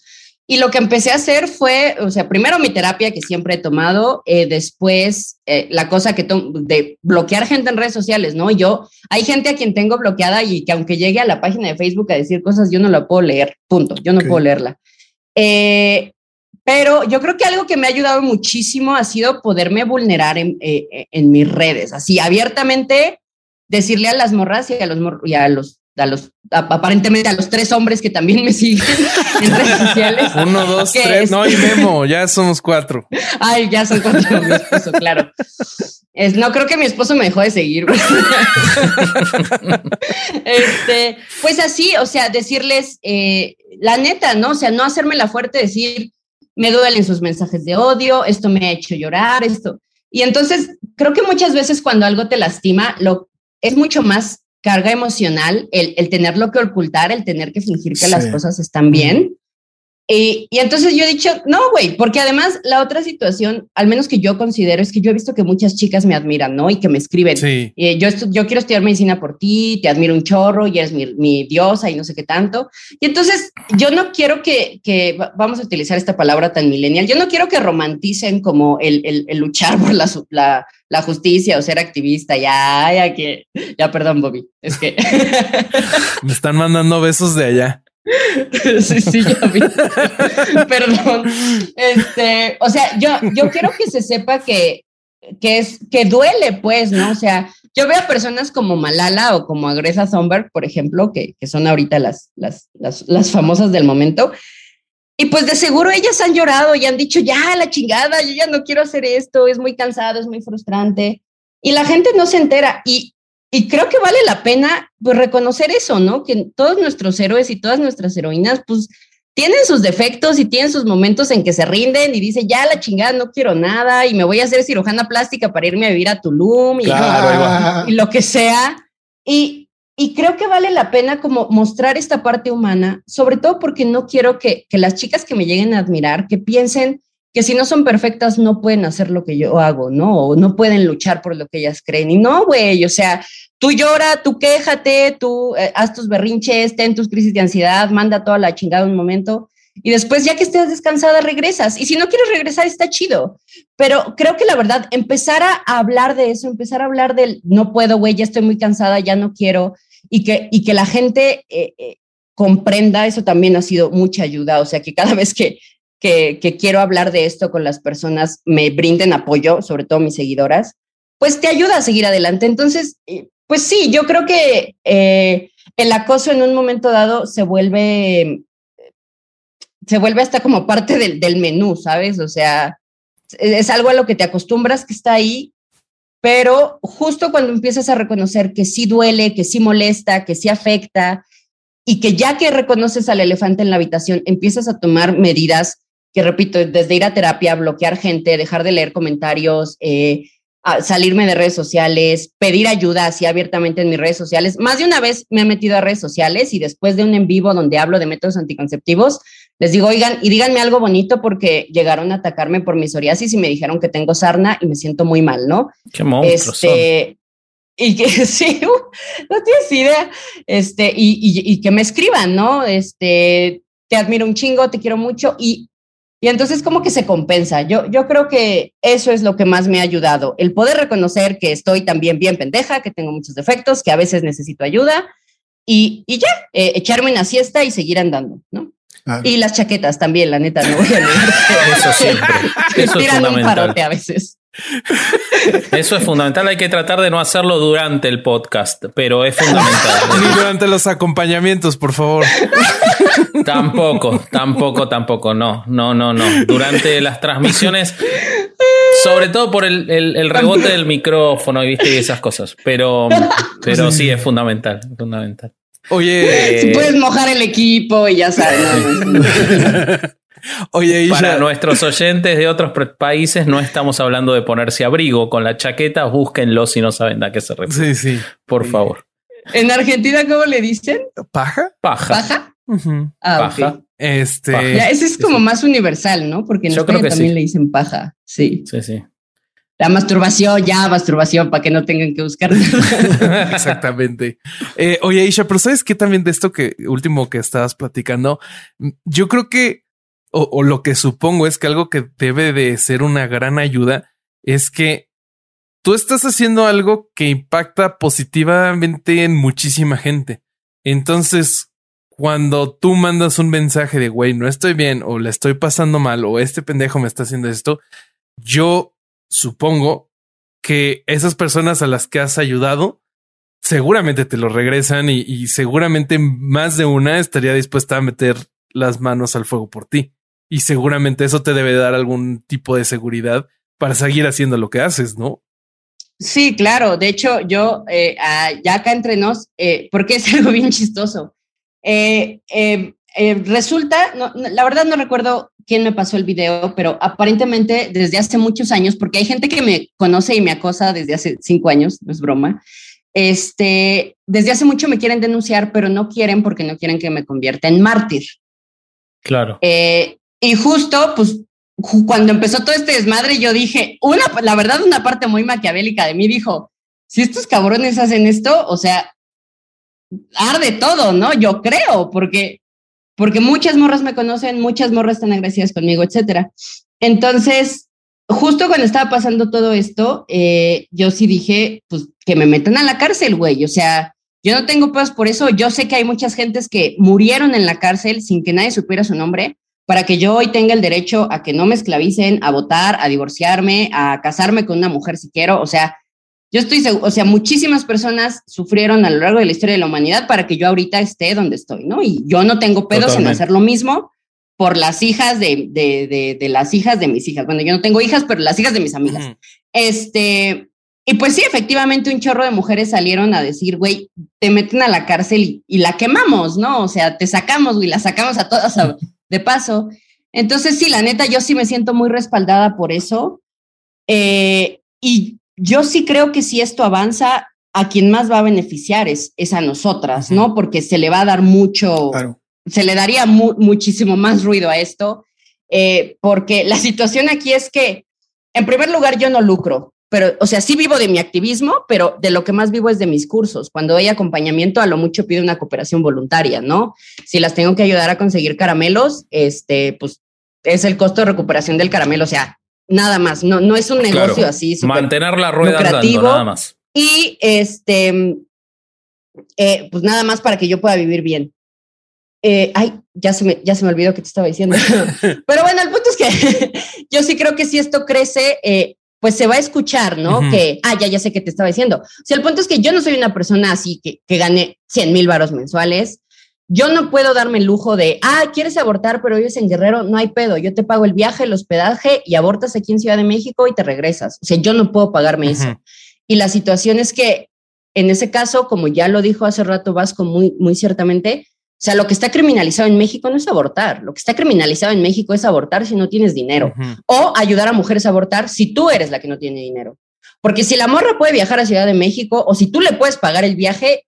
D: Y lo que empecé a hacer fue, o sea, primero mi terapia que siempre he tomado, eh, después la cosa que de bloquear gente en redes sociales, ¿no? Yo, hay gente a quien tengo bloqueada y que aunque llegue a la página de Facebook a decir cosas, yo no la puedo leer, punto, yo no puedo leerla. Eh, pero yo creo que algo que me ha ayudado muchísimo ha sido poderme vulnerar en, eh, en mis redes, así abiertamente decirle a las morras y a los, y a los, a los aparentemente a los tres hombres que también me siguen en redes sociales.
A: Uno, dos, tres, no, y Memo, ya somos cuatro.
D: Ay, ya son cuatro mi esposo, claro. Es, no creo que mi esposo me dejó de seguir. este, pues así, o sea, decirles eh, la neta, ¿no? O sea, no hacerme la fuerte, decir, me duelen sus mensajes de odio, esto me ha hecho llorar, esto. Y entonces, creo que muchas veces cuando algo te lastima, lo, es mucho más carga emocional el, el tenerlo que ocultar, el tener que fingir que las cosas están bien, y, entonces yo he dicho, no, güey, porque además la otra situación, al menos que yo considero, es que yo he visto que muchas chicas me admiran, ¿no? Y que me escriben, sí. Eh, yo, yo quiero estudiar medicina por ti, te admiro un chorro y eres mi, mi diosa y no sé qué tanto. Y entonces yo no quiero que, que, vamos a utilizar esta palabra tan millennial, yo no quiero que romanticen como el, el, el luchar por la, la, la, justicia o ser activista, ya, ya que, ya perdón, Bobby, es que...
A: me están mandando besos de allá.
D: sí, sí, ya vi. Perdón. Este, o sea, yo, yo quiero que se sepa que, que es que duele, pues, ¿no? O sea, yo veo a personas como Malala o como a Greta Thunberg, por ejemplo, que, que son ahorita las, las, las, las famosas del momento, y pues de seguro ellas han llorado y han dicho, ya, la chingada, yo ya no quiero hacer esto, es muy cansado, es muy frustrante. Y la gente no se entera. Y, y creo que vale la pena pues reconocer eso, ¿no? Que todos nuestros héroes y todas nuestras heroínas, pues tienen sus defectos y tienen sus momentos en que se rinden y dicen, ya la chingada, no quiero nada y me voy a hacer cirujana plástica para irme a vivir a Tulum y, y lo que sea. Y, y creo que vale la pena como mostrar esta parte humana, sobre todo porque no quiero que, que las chicas que me lleguen a admirar, que piensen que si no son perfectas no pueden hacer lo que yo hago, ¿no? O no pueden luchar por lo que ellas creen. Y no, güey, o sea, tú llora, tú quéjate, tú eh, haz tus berrinches, ten tus crisis de ansiedad, manda toda la chingada un momento. Y después, ya que estés descansada, regresas. Y si no quieres regresar, está chido. Pero creo que la verdad, empezar a hablar de eso, empezar a hablar del no puedo, güey, ya estoy muy cansada, ya no quiero, y que, y que la gente eh, eh, comprenda, eso también ha sido mucha ayuda. O sea, que cada vez que, que, quiero hablar de esto con las personas, me brinden apoyo, sobre todo mis seguidoras, pues te ayuda a seguir adelante. Entonces, eh, pues sí, yo creo que el acoso en un momento dado se vuelve, se vuelve hasta como parte del, del menú, ¿sabes? O sea, es algo a lo que te acostumbras que está ahí pero justo cuando empiezas a reconocer que sí duele, que sí molesta, que sí afecta, y que ya que reconoces al elefante en la habitación, empiezas a tomar medidas que, repito, desde ir a terapia, bloquear gente, dejar de leer comentarios, eh, salirme de redes sociales, pedir ayuda así abiertamente en mis redes sociales. Más de una vez me he metido a redes sociales y después de un en vivo donde hablo de métodos anticonceptivos, les digo, oigan, y díganme algo bonito porque llegaron a atacarme por mi psoriasis y me dijeron que tengo sarna y me siento muy mal, ¿no?
B: Qué monstruos este,
D: Y que sí, no tienes idea. Este, y, y, que me escriban, ¿no? Este, te admiro un chingo, te quiero mucho. Y, y entonces como que se compensa. Yo, yo creo que eso es lo que más me ha ayudado. El poder reconocer que estoy también bien pendeja, que tengo muchos defectos, que a veces necesito ayuda. Y, y ya, eh, echarme una siesta y seguir andando, ¿no? Y las chaquetas también, la neta, no voy a leer.
B: Eso siempre. Eso es fundamental.
D: a veces.
B: Eso es fundamental. Hay que tratar de no hacerlo durante el podcast, pero es fundamental.
A: Ni durante los acompañamientos, por favor.
B: Tampoco, tampoco, tampoco. No, no, no, no. Durante las transmisiones, sobre todo por el, el, rebote del micrófono y esas cosas. Pero, pero sí es fundamental, fundamental.
A: Oye.
D: Si puedes mojar el equipo y ya sabes.
B: Oye, Para nuestros oyentes de otros países, no estamos hablando de ponerse abrigo con la chaqueta, búsquenlo si no saben a qué se refiere.
A: Sí, sí.
B: Por favor.
D: ¿En Argentina cómo le dicen?
A: ¿Paja?
B: Paja.
D: ¿Paja?
B: Ah, paja.
A: Este.
D: ese es como más universal, ¿no? Porque en Yo España también le dicen paja. Sí.
B: Sí, sí.
D: La masturbación, ya masturbación, para que no tengan que buscar.
A: Exactamente. Eh, oye, Isha, pero sabes qué también de esto que último que estabas platicando, yo creo que, o, lo que supongo es que algo que debe de ser una gran ayuda es que tú estás haciendo algo que impacta positivamente en muchísima gente. Entonces, cuando tú mandas un mensaje de güey, no estoy bien o le estoy pasando mal o este pendejo me está haciendo esto, yo supongo que esas personas a las que has ayudado seguramente te lo regresan y, seguramente más de una estaría dispuesta a meter las manos al fuego por ti. Y seguramente eso te debe dar algún tipo de seguridad para seguir haciendo lo que haces, ¿no?
D: Sí, claro. De hecho, yo eh, ah, ya acá entre nos, eh, porque es algo bien chistoso. Eh, resulta, la verdad no recuerdo quién me pasó el video, pero aparentemente desde hace muchos años, porque hay gente que me conoce y me acosa desde hace cinco años, no es broma. Este, desde hace mucho me quieren denunciar, pero no quieren porque no quieren que me convierta en mártir.
B: Claro.
D: Eh, y justo, pues, cuando empezó todo este desmadre, yo dije, una, la verdad, una parte muy maquiavélica de mí dijo, si estos cabrones hacen esto, o sea, arde todo, ¿no? Yo creo, porque porque muchas morras me conocen, muchas morras están agradecidas conmigo, etcétera. Entonces, justo cuando estaba pasando todo esto, eh, yo sí dije, pues que me metan a la cárcel, güey. O sea, yo no tengo paz por eso. Yo sé que hay muchas gentes que murieron en la cárcel sin que nadie supiera su nombre para que yo hoy tenga el derecho a que no me esclavicen, a votar, a divorciarme, a casarme con una mujer si quiero. O sea, yo estoy o sea, muchísimas personas sufrieron a lo largo de la historia de la humanidad para que yo ahorita esté donde estoy, ¿no? Y yo no tengo pedos en hacer lo mismo por las hijas de, de, de, las hijas de mis hijas. Bueno, yo no tengo hijas, pero las hijas de mis amigas. Este, y pues sí, efectivamente un chorro de mujeres salieron a decir, güey, te meten a la cárcel y, la quemamos, ¿no? O sea, te sacamos, güey, la sacamos a todas de paso. Entonces, sí, la neta, yo sí me siento muy respaldada por eso. Eh, y yo sí creo que si esto avanza, a quien más va a beneficiar es, es a nosotras, ¿no? Porque se le va a dar mucho, se le daría muchísimo más ruido a esto, eh, porque la situación aquí es que, en primer lugar, yo no lucro, pero, o sea, sí vivo de mi activismo, pero de lo que más vivo es de mis cursos. Cuando doy acompañamiento, a lo mucho pido una cooperación voluntaria, ¿no? Si las tengo que ayudar a conseguir caramelos, este, pues es el costo de recuperación del caramelo, o sea, nada más, no, no es un negocio así.
B: Mantener la rueda lucrativo, nada más.
D: Y este, eh, pues nada más para que yo pueda vivir bien. Eh, ay, ya se, me, ya se me olvidó que te estaba diciendo. Pero bueno, el punto es que yo sí creo que si esto crece, eh, pues se va a escuchar, ¿no? Que, ah, ya, ya sé que te estaba diciendo. O sea, el punto es que yo no soy una persona así que, que gane 100 mil varos mensuales. Yo no puedo darme el lujo de, ah, quieres abortar, pero vives en Guerrero, no hay pedo. Yo te pago el viaje, el hospedaje y abortas aquí en Ciudad de México y te regresas. O sea, yo no puedo pagarme eso. Y la situación es que en ese caso, como ya lo dijo hace rato Vasco muy, muy ciertamente, o sea, lo que está criminalizado en México no es abortar, lo que está criminalizado en México es abortar si no tienes dinero o ayudar a mujeres a abortar si tú eres la que no tiene dinero. Porque si la morra puede viajar a Ciudad de México o si tú le puedes pagar el viaje,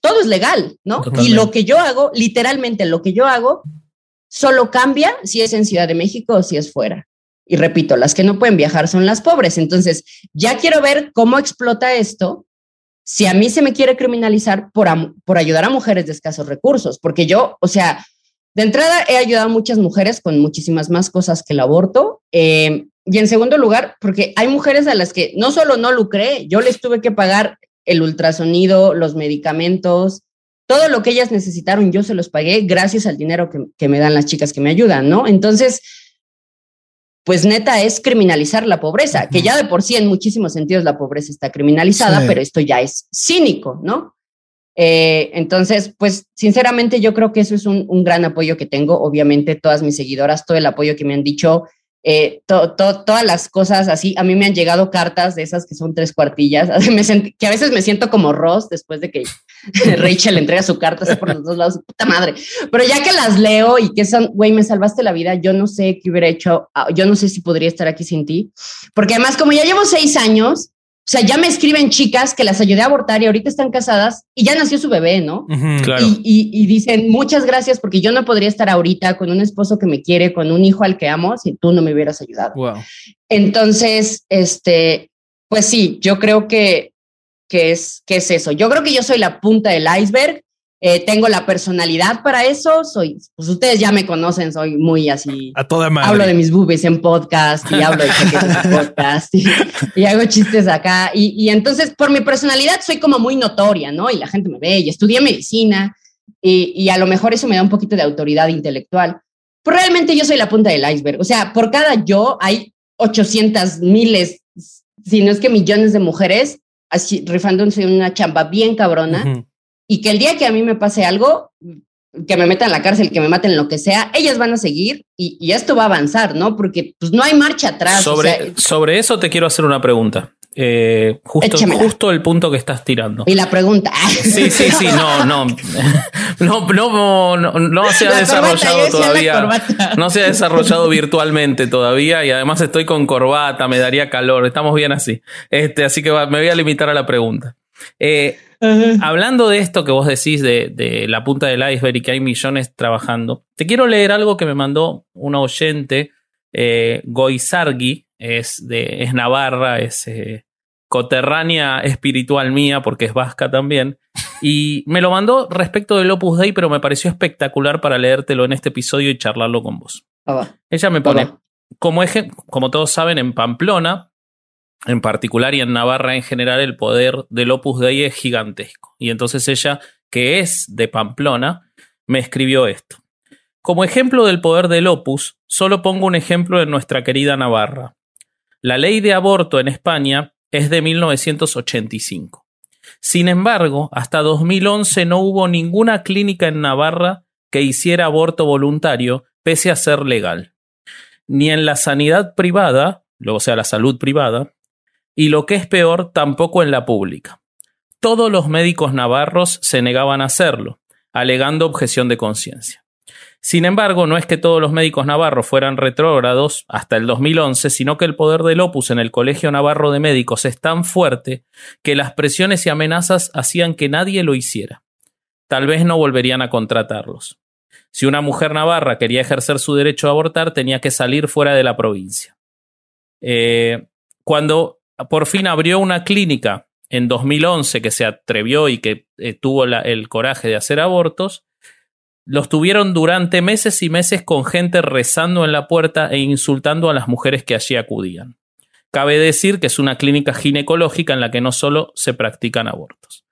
D: todo es legal, ¿no? Y lo que yo hago, literalmente lo que yo hago, solo cambia si es en Ciudad de México o si es fuera. Y repito, las que no pueden viajar son las pobres. Entonces, ya quiero ver cómo explota esto si a mí se me quiere criminalizar por, por ayudar a mujeres de escasos recursos, porque yo, o sea, de entrada he ayudado a muchas mujeres con muchísimas más cosas que el aborto. Eh, y en segundo lugar, porque hay mujeres a las que no solo no lucré, yo les tuve que pagar el ultrasonido, los medicamentos, todo lo que ellas necesitaron, yo se los pagué gracias al dinero que, que me dan las chicas que me ayudan, ¿no? Entonces, pues neta es criminalizar la pobreza, que ya de por sí en muchísimos sentidos la pobreza está criminalizada, pero esto ya es cínico, ¿no? Eh, entonces, pues sinceramente yo creo que eso es un, un, gran apoyo que tengo. Obviamente todas mis seguidoras, todo el apoyo que me han dicho, eh, todas las cosas así. A mí me han llegado cartas de esas que son tres cuartillas, que a veces me siento como Ross después de que Rachel entrega su carta por los dos lados, puta madre. Pero ya que las leo y que son, güey, me salvaste la vida, yo no sé qué hubiera hecho, ah, yo no sé si podría estar aquí sin ti. Porque además, como ya llevo seis años, o sea, ya me escriben chicas que las ayudé a abortar y ahorita están casadas y ya nació su bebé, ¿no?
B: claro.
D: y, dicen muchas gracias porque yo no podría estar ahorita con un esposo que me quiere, con un hijo al que amo, si tú no me hubieras ayudado.
B: Wow.
D: Entonces, este, pues sí, yo creo que, que, es, que es eso. Yo creo que yo soy la punta del iceberg eh, tengo la personalidad para eso, soy, pues ustedes ya me conocen, soy muy así.
A: A toda madre.
D: Hablo de mis boobies en podcast y hablo de en podcast y, hago chistes acá. Y, y, entonces, por mi personalidad, soy como muy notoria, ¿no? Y la gente me ve y estudié medicina y, y a lo mejor eso me da un poquito de autoridad intelectual. Pero realmente yo soy la punta del iceberg. O sea, por cada yo hay 800 miles, si no es que millones de mujeres así rifándose una chamba bien cabrona y que el día que a mí me pase algo, que me metan en la cárcel, que me maten lo que sea, ellas van a seguir y, esto va a avanzar, ¿no? Porque pues no hay marcha atrás.
B: Sobre, sobre eso te quiero hacer una pregunta. Eh, justo, justo el punto que estás tirando.
D: Y la pregunta.
B: Sí, sí, sí, no, no. No, no, no, no se ha desarrollado todavía. No se ha desarrollado virtualmente todavía y además estoy con corbata, me daría calor. Estamos bien así. Este, así que me voy a limitar a la pregunta. Eh, Hablando de esto que vos decís de, la punta del iceberg y que hay millones trabajando, te quiero leer algo que me mandó un oyente, eh, Goizargui, es, de, es Navarra, es eh, coterránea espiritual mía porque es vasca también, y me lo mandó respecto del Opus Dei, pero me pareció espectacular para leértelo en este episodio y charlarlo con vos.
D: Ah,
B: Ella me pone, como, como todos saben, en Pamplona, en particular y en Navarra en general, el poder del Opus Dei es gigantesco. Y entonces ella, que es de Pamplona, me escribió esto. Como ejemplo del poder del Opus, solo pongo un ejemplo en nuestra querida Navarra. La ley de aborto en España es de 1985. Sin embargo, hasta 2011 no hubo ninguna clínica en Navarra que hiciera aborto voluntario, pese a ser legal. Ni en la sanidad privada, o sea, la salud privada, y lo que es peor, tampoco en la pública. Todos los médicos navarros se negaban a hacerlo, alegando objeción de conciencia. Sin embargo, no es que todos los médicos navarros fueran retrógrados hasta el 2011, sino que el poder del opus en el Colegio Navarro de Médicos es tan fuerte que las presiones y amenazas hacían que nadie lo hiciera. Tal vez no volverían a contratarlos. Si una mujer navarra quería ejercer su derecho a abortar, tenía que salir fuera de la provincia. Eh, cuando por fin abrió una clínica en 2011 que se atrevió y que eh, tuvo el coraje de hacer abortos, los tuvieron durante meses y meses con gente rezando en la puerta e insultando a las mujeres que allí acudían. Cabe decir que es una clínica ginecológica en la que no solo se practican abortos.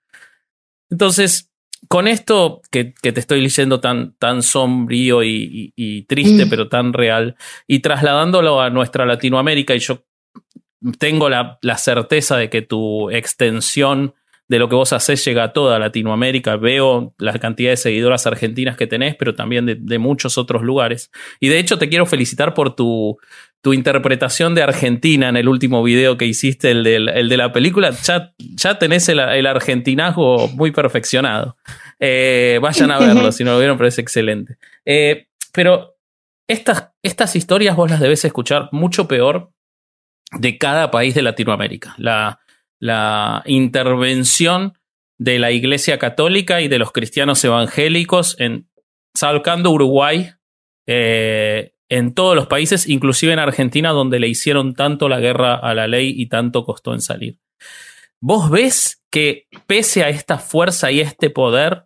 B: Entonces, con esto que, te estoy leyendo tan, tan sombrío y, triste, mm. pero tan real, y trasladándolo a nuestra Latinoamérica, y yo tengo la, la certeza de que tu extensión de lo que vos hacés llega a toda Latinoamérica. Veo la cantidad de seguidoras argentinas que tenés, pero también de, muchos otros lugares. Y de hecho te quiero felicitar por tu, tu interpretación de Argentina en el último video que hiciste, el, de la película. Ya, ya tenés el, argentinazgo muy perfeccionado. Eh, vayan a verlo si no lo vieron, pero es excelente. Eh, pero estas, estas historias vos las debes escuchar mucho peor de cada país de Latinoamérica. La, la intervención de la Iglesia Católica y de los cristianos evangélicos en Salcando Uruguay, eh, en todos los países, inclusive en Argentina, donde le hicieron tanto la guerra a la ley y tanto costó en salir. ¿Vos ves que pese a esta fuerza y este poder,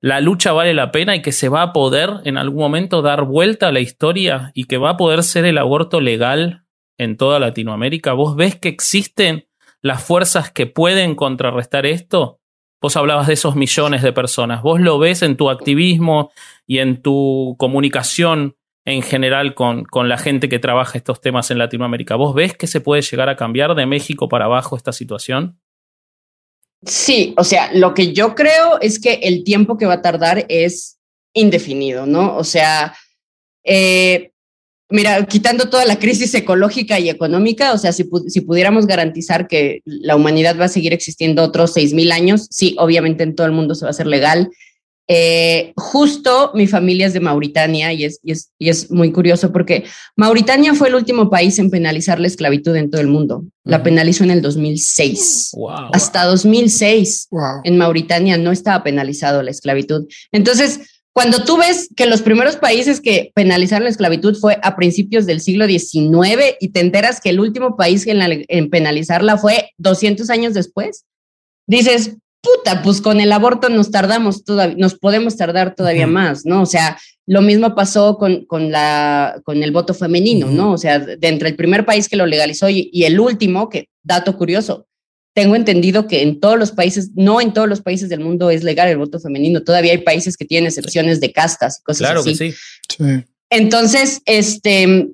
B: la lucha vale la pena y que se va a poder en algún momento dar vuelta a la historia y que va a poder ser el aborto legal en toda Latinoamérica? ¿Vos ves que existen las fuerzas que pueden contrarrestar esto? Vos hablabas de esos millones de personas. ¿Vos lo ves en tu activismo y en tu comunicación en general con, con, la gente que trabaja estos temas en Latinoamérica? ¿Vos ves que se puede llegar a cambiar de México para abajo esta situación?
D: Sí, o sea, lo que yo creo es que el tiempo que va a tardar es indefinido, ¿no? O sea, eh, Mira, quitando toda la crisis ecológica y económica, o sea, si, pudiéramos garantizar que la humanidad va a seguir existiendo otros seis mil años, sí, obviamente en todo el mundo se va a hacer legal. Eh, justo mi familia es de Mauritania y es, y es, y, es, muy curioso porque Mauritania fue el último país en penalizar la esclavitud en todo el mundo. La penalizó en el 2006. Hasta 2006 en Mauritania no estaba penalizado la esclavitud. Entonces, cuando tú ves que los primeros países que penalizaron la esclavitud fue a principios del siglo XIX y te enteras que el último país en, penalizarla fue 200 años después, dices, puta, pues con el aborto nos tardamos todavía, nos podemos tardar todavía más, ¿no? O sea, lo mismo pasó con, con, la, con el voto femenino, ¿no? O sea, de entre el primer país que lo legalizó y el último, que dato curioso, tengo entendido que en todos los países, no en todos los países del mundo es legal el voto femenino. Todavía hay países que tienen excepciones de castas y cosas
B: así.
D: Claro
B: que
D: sí. Entonces, este,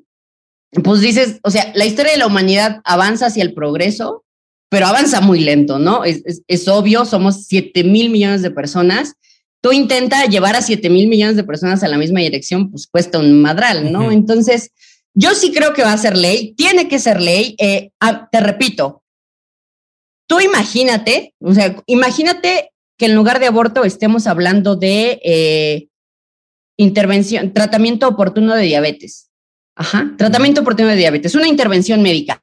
D: pues dices, o sea, la historia de la humanidad avanza hacia el progreso, pero avanza muy lento, ¿no? Es, es, obvio, somos 7 mil millones de personas. Tú intenta llevar a 7 mil millones de personas a la misma dirección, pues cuesta un madral, ¿no? Entonces, yo sí creo que va a ser ley, tiene que ser ley. Eh, ah, te repito, Tú imagínate, o sea, imagínate que en lugar de aborto estemos hablando de eh, intervención, tratamiento oportuno de diabetes. Ajá, tratamiento oportuno de diabetes, una intervención médica.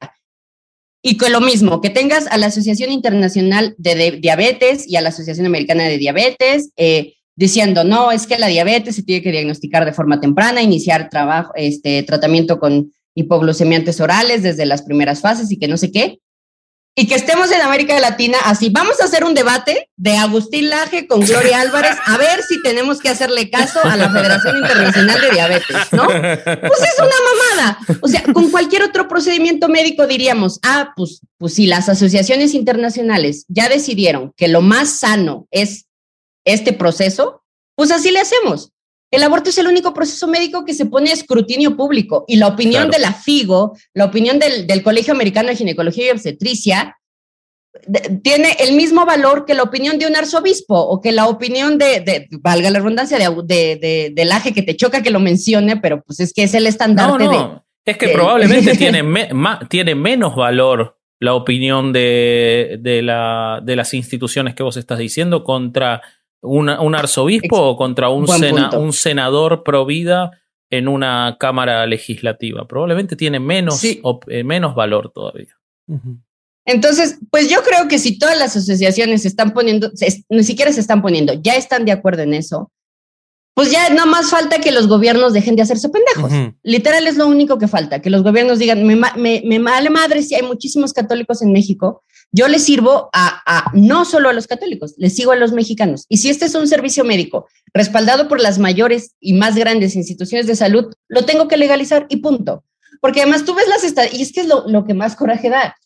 D: Y con lo mismo, que tengas a la Asociación Internacional de, Diabetes y a la Asociación Americana de Diabetes eh, diciendo, no, es que la diabetes se tiene que diagnosticar de forma temprana, iniciar trabajo, este, tratamiento con hipoglucemiantes orales desde las primeras fases y que no sé qué y que estemos en América Latina así. Vamos a hacer un debate de Agustín Laje con Gloria Álvarez a ver si tenemos que hacerle caso a la Federación Internacional de Diabetes, ¿no? Pues es una mamada. O sea, con cualquier otro procedimiento médico diríamos, ah, pues, pues si las asociaciones internacionales ya decidieron que lo más sano es este proceso, pues así le hacemos. El aborto es el único proceso médico que se pone a escrutinio público y la opinión de la FIGO, la opinión del, Colegio Americano de Ginecología y Obstetricia, tiene el mismo valor que la opinión de un arzobispo o que la opinión de, valga la redundancia, de, de, del aje que te choca que lo mencione, pero pues es que es el estandarte de...
B: Es que probablemente tiene, tiene menos valor la opinión de, la, de las instituciones que vos estás diciendo contra un arzobispo o contra un, un senador pro vida en una cámara legislativa. Probablemente tiene menos, eh, menos valor todavía.
D: Entonces, pues yo creo que si todas las asociaciones se están poniendo, ni siquiera se están poniendo, ya están de acuerdo en eso, pues ya no más falta que los gobiernos dejen de hacerse pendejos. Literal es lo único que falta, que los gobiernos digan, me, me, me vale madre si hay muchísimos católicos en México, yo les sirvo a, a, no solo a los católicos, les sigo a los mexicanos. Y si este es un servicio médico respaldado por las mayores y más grandes instituciones de salud, lo tengo que legalizar y punto. Porque además tú ves las estadísticas, y es que es lo, lo que más coraje da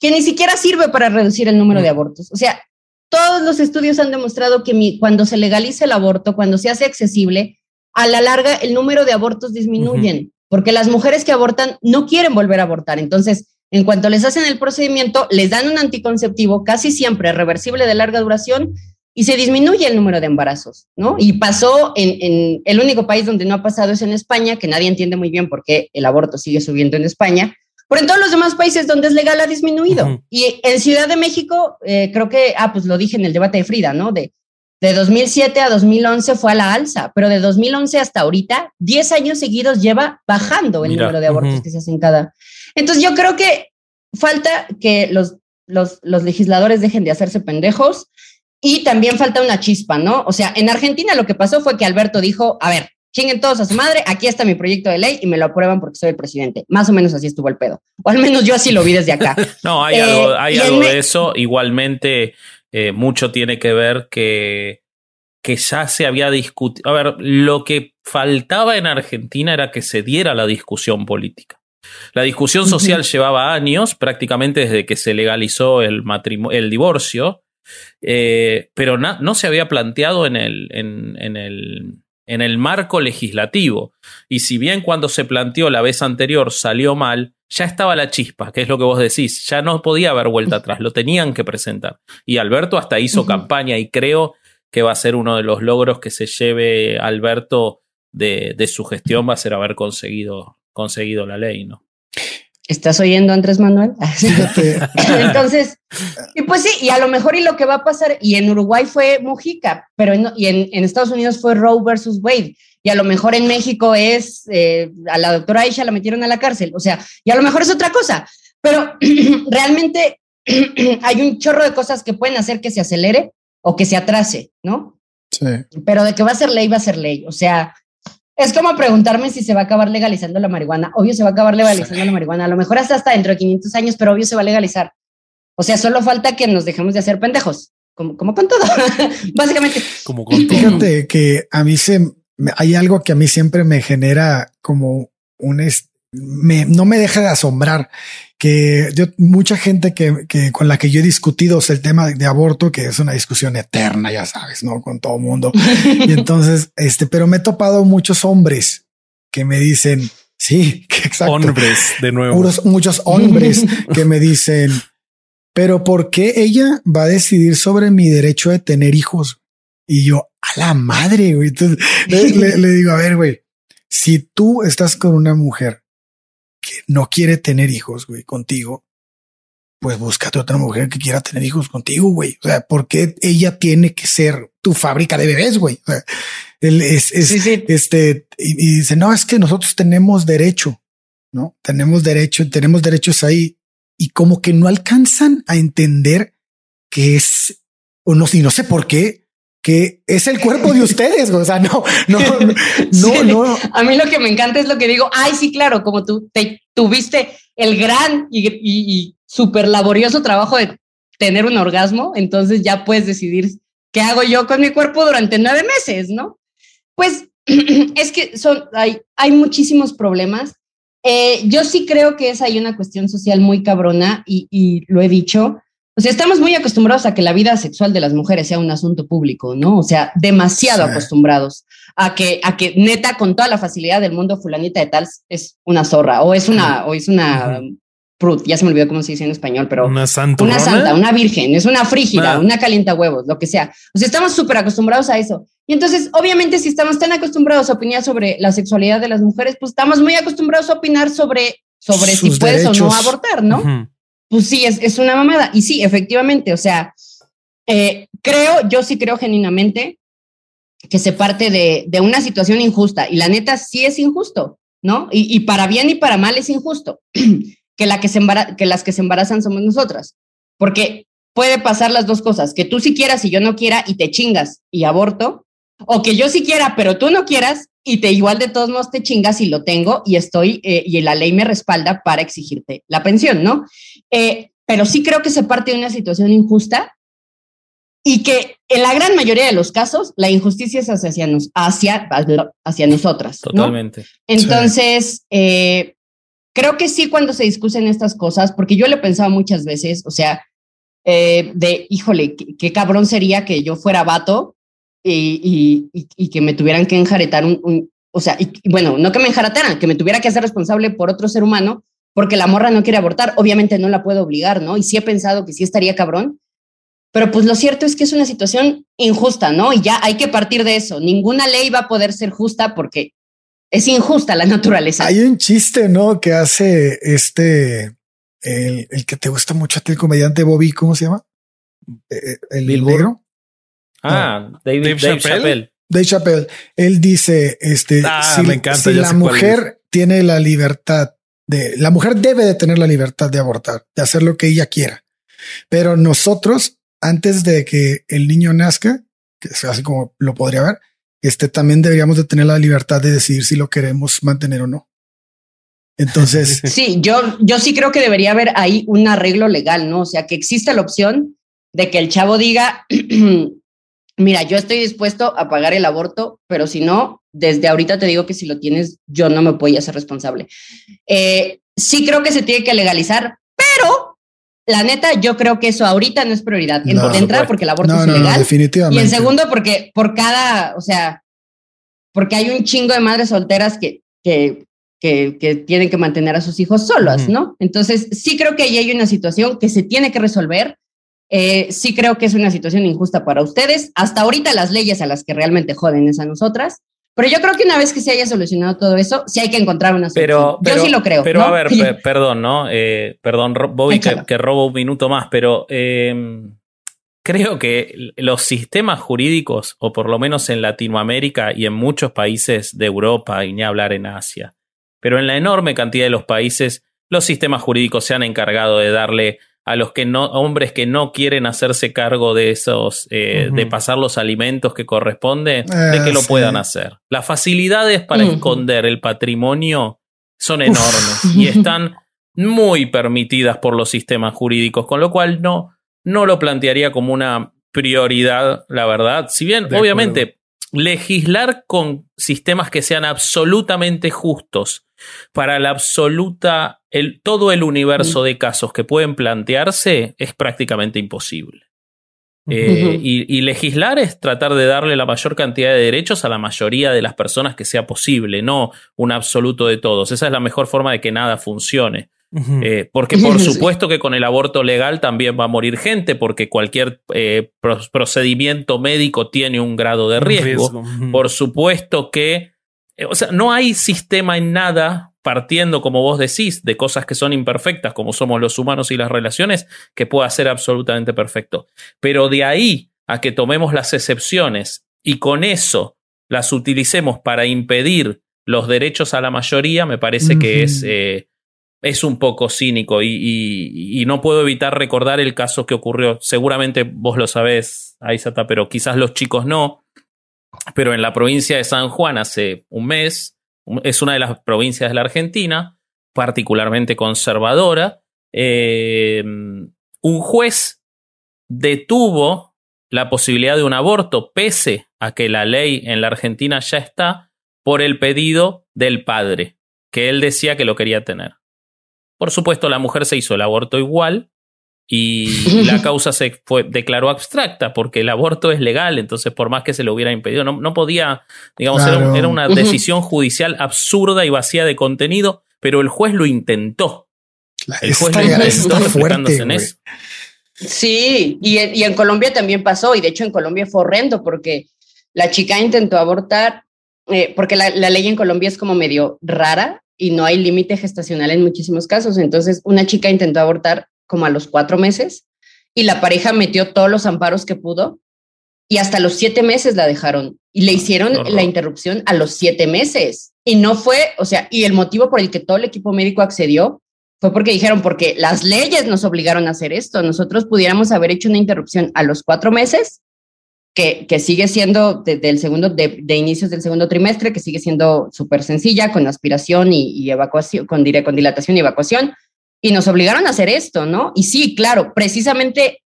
D: que ni siquiera sirve para reducir el número de abortos. O sea, todos los estudios han demostrado que cuando se legaliza el aborto, cuando se hace accesible, a la larga el número de abortos disminuyen, porque las mujeres que abortan no quieren volver a abortar. Entonces, en cuanto les hacen el procedimiento, les dan un anticonceptivo casi siempre reversible de larga duración y se disminuye el número de embarazos, ¿no? Y pasó en, en el único país donde no ha pasado es en España, que nadie entiende muy bien por qué el aborto sigue subiendo en España, pero en todos los demás países donde es legal ha disminuido. Y en Ciudad de México, eh, creo que, ah, pues lo dije en el debate de Frida, ¿no? De, de 2007 a 2011 fue a la alza, pero de 2011 hasta ahorita, 10 años seguidos lleva bajando el número de abortos que se hacen cada. Entonces yo creo que falta que los, los, los legisladores dejen de hacerse pendejos y también falta una chispa, ¿no? O sea, en Argentina lo que pasó fue que Alberto dijo, a ver, chinguen todos a su madre, aquí está mi proyecto de ley y me lo aprueban porque soy el presidente. Más o menos así estuvo el pedo. O al menos yo así lo vi desde acá.
B: no, hay algo, eh, hay algo de eso. Igualmente, eh, mucho tiene que ver que, que ya se había discutido. A ver, lo que faltaba en Argentina era que se diera la discusión política. La discusión social llevaba años, prácticamente desde que se legalizó el, el divorcio, eh, pero no se había planteado en el, en el en el marco legislativo. Y si bien cuando se planteó la vez anterior salió mal, ya estaba la chispa, que es lo que vos decís, ya no podía haber vuelta atrás, lo tenían que presentar. Y Alberto hasta hizo campaña y creo que va a ser uno de los logros que se lleve Alberto de, de su gestión, va a ser haber conseguido, conseguido la ley, ¿no?
D: ¿Estás oyendo, Andrés Manuel? Entonces, y pues sí, y a lo mejor y lo que va a pasar, y en Uruguay fue Mujica, pero en, y en, Estados Unidos fue Roe versus Wade, y a lo mejor en México es, eh, a la doctora Aisha la metieron a la cárcel, o sea, y a lo mejor es otra cosa, pero realmente hay un chorro de cosas que pueden hacer que se acelere o que se atrase, ¿no? Sí. Pero de que va a ser ley, va a ser ley, o sea, es como preguntarme si se va a acabar legalizando la marihuana. Obvio se va a acabar legalizando la marihuana. A lo mejor hasta, hasta dentro de 500 años, pero obvio se va a legalizar. O sea, solo falta que nos dejemos de hacer pendejos, como, como con todo, básicamente.
C: Como con todo. Fíjate que a mí se, hay algo que a mí siempre me genera como un, me, no me deja de asombrar que yo, mucha gente que, que, con la que yo he discutido el tema de, aborto, que es una discusión eterna, ya sabes, no con todo mundo. y entonces, este, pero me he topado muchos hombres que me dicen, sí, que exacto.
A: Hombres de nuevo.
C: muchos hombres que me dicen, pero ¿por qué ella va a decidir sobre mi derecho de tener hijos? Y yo, a la madre, güey. Entonces le, le digo, a ver, güey, si tú estás con una mujer no quiere tener hijos, güey, contigo, pues búscate otra mujer que quiera tener hijos contigo, güey. O sea, ¿por qué ella tiene que ser tu fábrica de bebés, güey? O sea, él es, es este, y, dice, no, es que nosotros tenemos derecho, ¿no? Tenemos derecho, tenemos derechos ahí y como que no alcanzan a entender que es, o no, y no sé por qué, que es el cuerpo de ustedes. O sea, no, no, no, no,
D: A mí lo que me encanta es lo que digo. Ay, sí, claro, como tú te tuviste el gran y, y, súper laborioso trabajo de tener un orgasmo, entonces ya puedes decidir qué hago yo con mi cuerpo durante nueve meses, ¿no? Pues es que son, hay, hay muchísimos problemas. Eh, yo sí creo que es ahí una cuestión social muy cabrona y, y lo he dicho o sea, estamos muy acostumbrados a que la vida sexual de las mujeres sea un asunto público, ¿no? O sea, demasiado acostumbrados a que, a que neta, con toda la facilidad del mundo, fulanita de tal es una zorra o es una, o es una ya se me olvidó cómo se dice en español, pero
A: una santa,
D: una santa, una virgen, es una frígida, ah. una calienta huevos, lo que sea. O sea, estamos súper acostumbrados a eso. Y entonces, obviamente, si estamos tan acostumbrados a opinar sobre la sexualidad de las mujeres, pues estamos muy acostumbrados a opinar sobre, sobre si puedes o no abortar, ¿no? Pues sí, es, es, una mamada. Y sí, efectivamente, o sea, eh, creo, yo sí creo genuinamente que se parte de, de, una situación injusta. Y la neta sí es injusto, ¿no? Y, y para bien y para mal es injusto. que, la que, se que las que se embarazan somos nosotras. Porque puede pasar las dos cosas, que tú sí quieras y yo no quiera y te chingas y aborto, o que yo sí quiera, pero tú no quieras y te igual de todos modos te chingas y lo tengo y estoy eh, y la ley me respalda para exigirte la pensión, ¿no? Eh, pero sí creo que se parte de una situación injusta y que en la gran mayoría de los casos la injusticia es hacia, nos, hacia, hacia nosotras.
B: Totalmente.
D: Entonces, eh, creo que sí cuando se discuten estas cosas, porque yo le he pensado muchas veces, o sea, eh, de, híjole, qué, cabrón sería que yo fuera vato y, y, que me tuvieran que enjaretar un, o sea, y, bueno, no que me enjaretaran, que me tuviera que hacer responsable por otro ser humano porque la morra no quiere abortar, obviamente no la puedo obligar, ¿no? Y sí he pensado que sí estaría cabrón, pero pues lo cierto es que es una situación injusta, ¿no? Y ya hay que partir de eso. Ninguna ley va a poder ser justa porque es injusta la naturaleza.
C: Hay un chiste, ¿no? Que hace este, el, el que te gusta mucho a ti, el comediante Bobby, ¿cómo se llama? Eh, eh, el negro.
B: Ah, David, Chappelle.
C: Dave Chappelle. Él dice, este,
A: ah, si, me encanta,
C: la mujer tiene la libertad de, la mujer debe de tener la libertad de abortar, de hacer lo que ella quiera. Pero nosotros, antes de que el niño nazca, que es así como lo podría ver, este, también deberíamos de tener la libertad de decidir si lo queremos mantener o no. Entonces.
D: Sí, yo, yo sí creo que debería haber ahí un arreglo legal, ¿no? O sea, que exista la opción de que el chavo diga, mira, yo estoy dispuesto a pagar el aborto, pero si no, desde ahorita te digo que si lo tienes, yo no me voy a ser responsable. Eh, sí creo que se tiene que legalizar, pero la neta, yo creo que eso ahorita no es prioridad. En, entrada, porque el aborto es ilegal.
C: definitivamente.
D: Y en segundo, porque por cada, o sea, porque hay un chingo de madres solteras que, que, que, tienen que mantener a sus hijos solos, ¿no? Entonces, sí creo que ahí hay una situación que se tiene que resolver. Eh, sí creo que es una situación injusta para ustedes. Hasta ahorita las leyes a las que realmente joden es a nosotras. Pero yo creo que una vez que se haya solucionado todo eso, sí hay que encontrar una solución. Pero, yo sí lo creo.
B: Pero a ver, perdón, ¿no? Eh, perdón, Bobby, que, robo un minuto más, pero em, creo que los sistemas jurídicos, o por lo menos en Latinoamérica y en muchos países de Europa, y ni hablar en Asia, pero en la enorme cantidad de los países, los sistemas jurídicos se han encargado de darle a los que no, hombres que no quieren hacerse cargo de esos, eh, de pasar los alimentos que corresponden, de que lo ah, puedan hacer. Las facilidades para esconder el patrimonio son enormes y están muy permitidas por los sistemas jurídicos, con lo cual no, no lo plantearía como una prioridad, la verdad. Si bien, obviamente, legislar con sistemas que sean absolutamente justos para la absoluta, el, todo el universo de casos que pueden plantearse es prácticamente imposible. Eh, y, legislar es tratar de darle la mayor cantidad de derechos a la mayoría de las personas que sea posible, no un absoluto de todos. Esa es la mejor forma de que nada funcione. Eh, porque por supuesto que con el aborto legal también va a morir gente, porque cualquier eh, procedimiento médico tiene un grado de riesgo. Por supuesto que eh, o sea, no hay sistema en nada partiendo, como vos decís, de cosas que son imperfectas, como somos los humanos y las relaciones, que pueda ser absolutamente perfecto. Pero de ahí a que tomemos las excepciones y con eso las utilicemos para impedir los derechos a la mayoría, me parece que es, eh, es un poco cínico y, no puedo evitar recordar el caso que ocurrió. Seguramente vos lo sabés, Aizata, pero quizás los chicos no pero en la provincia de San Juan hace un mes, es una de las provincias de la Argentina, particularmente conservadora, eh, un juez detuvo la posibilidad de un aborto, pese a que la ley en la Argentina ya está, por el pedido del padre, que él decía que lo quería tener. Por supuesto, la mujer se hizo el aborto igual, y la causa se fue, declaró abstracta porque el aborto es legal, entonces por más que se lo hubiera impedido, no, no podía, digamos, era, una decisión judicial absurda y vacía de contenido, pero el juez lo intentó. El juez está, fuerte, en eso.
D: Sí, y, y, en Colombia también pasó, y de hecho en Colombia fue horrendo porque la chica intentó abortar, eh, porque la, la, ley en Colombia es como medio rara y no hay límite gestacional en muchísimos casos. Entonces, una chica intentó abortar como a los cuatro meses y la pareja metió todos los amparos que pudo y hasta los siete meses la dejaron y le hicieron la interrupción a los siete meses. Y no fue, o sea, y el motivo por el que todo el equipo médico accedió fue porque dijeron, porque las leyes nos obligaron a hacer esto. Nosotros pudiéramos haber hecho una interrupción a los cuatro meses, que, que sigue siendo desde el segundo, de, inicios del segundo trimestre, que sigue siendo súper sencilla, con aspiración y, evacuación, con, con dilatación y evacuación. Y nos obligaron a hacer esto, ¿no? Y sí, claro, precisamente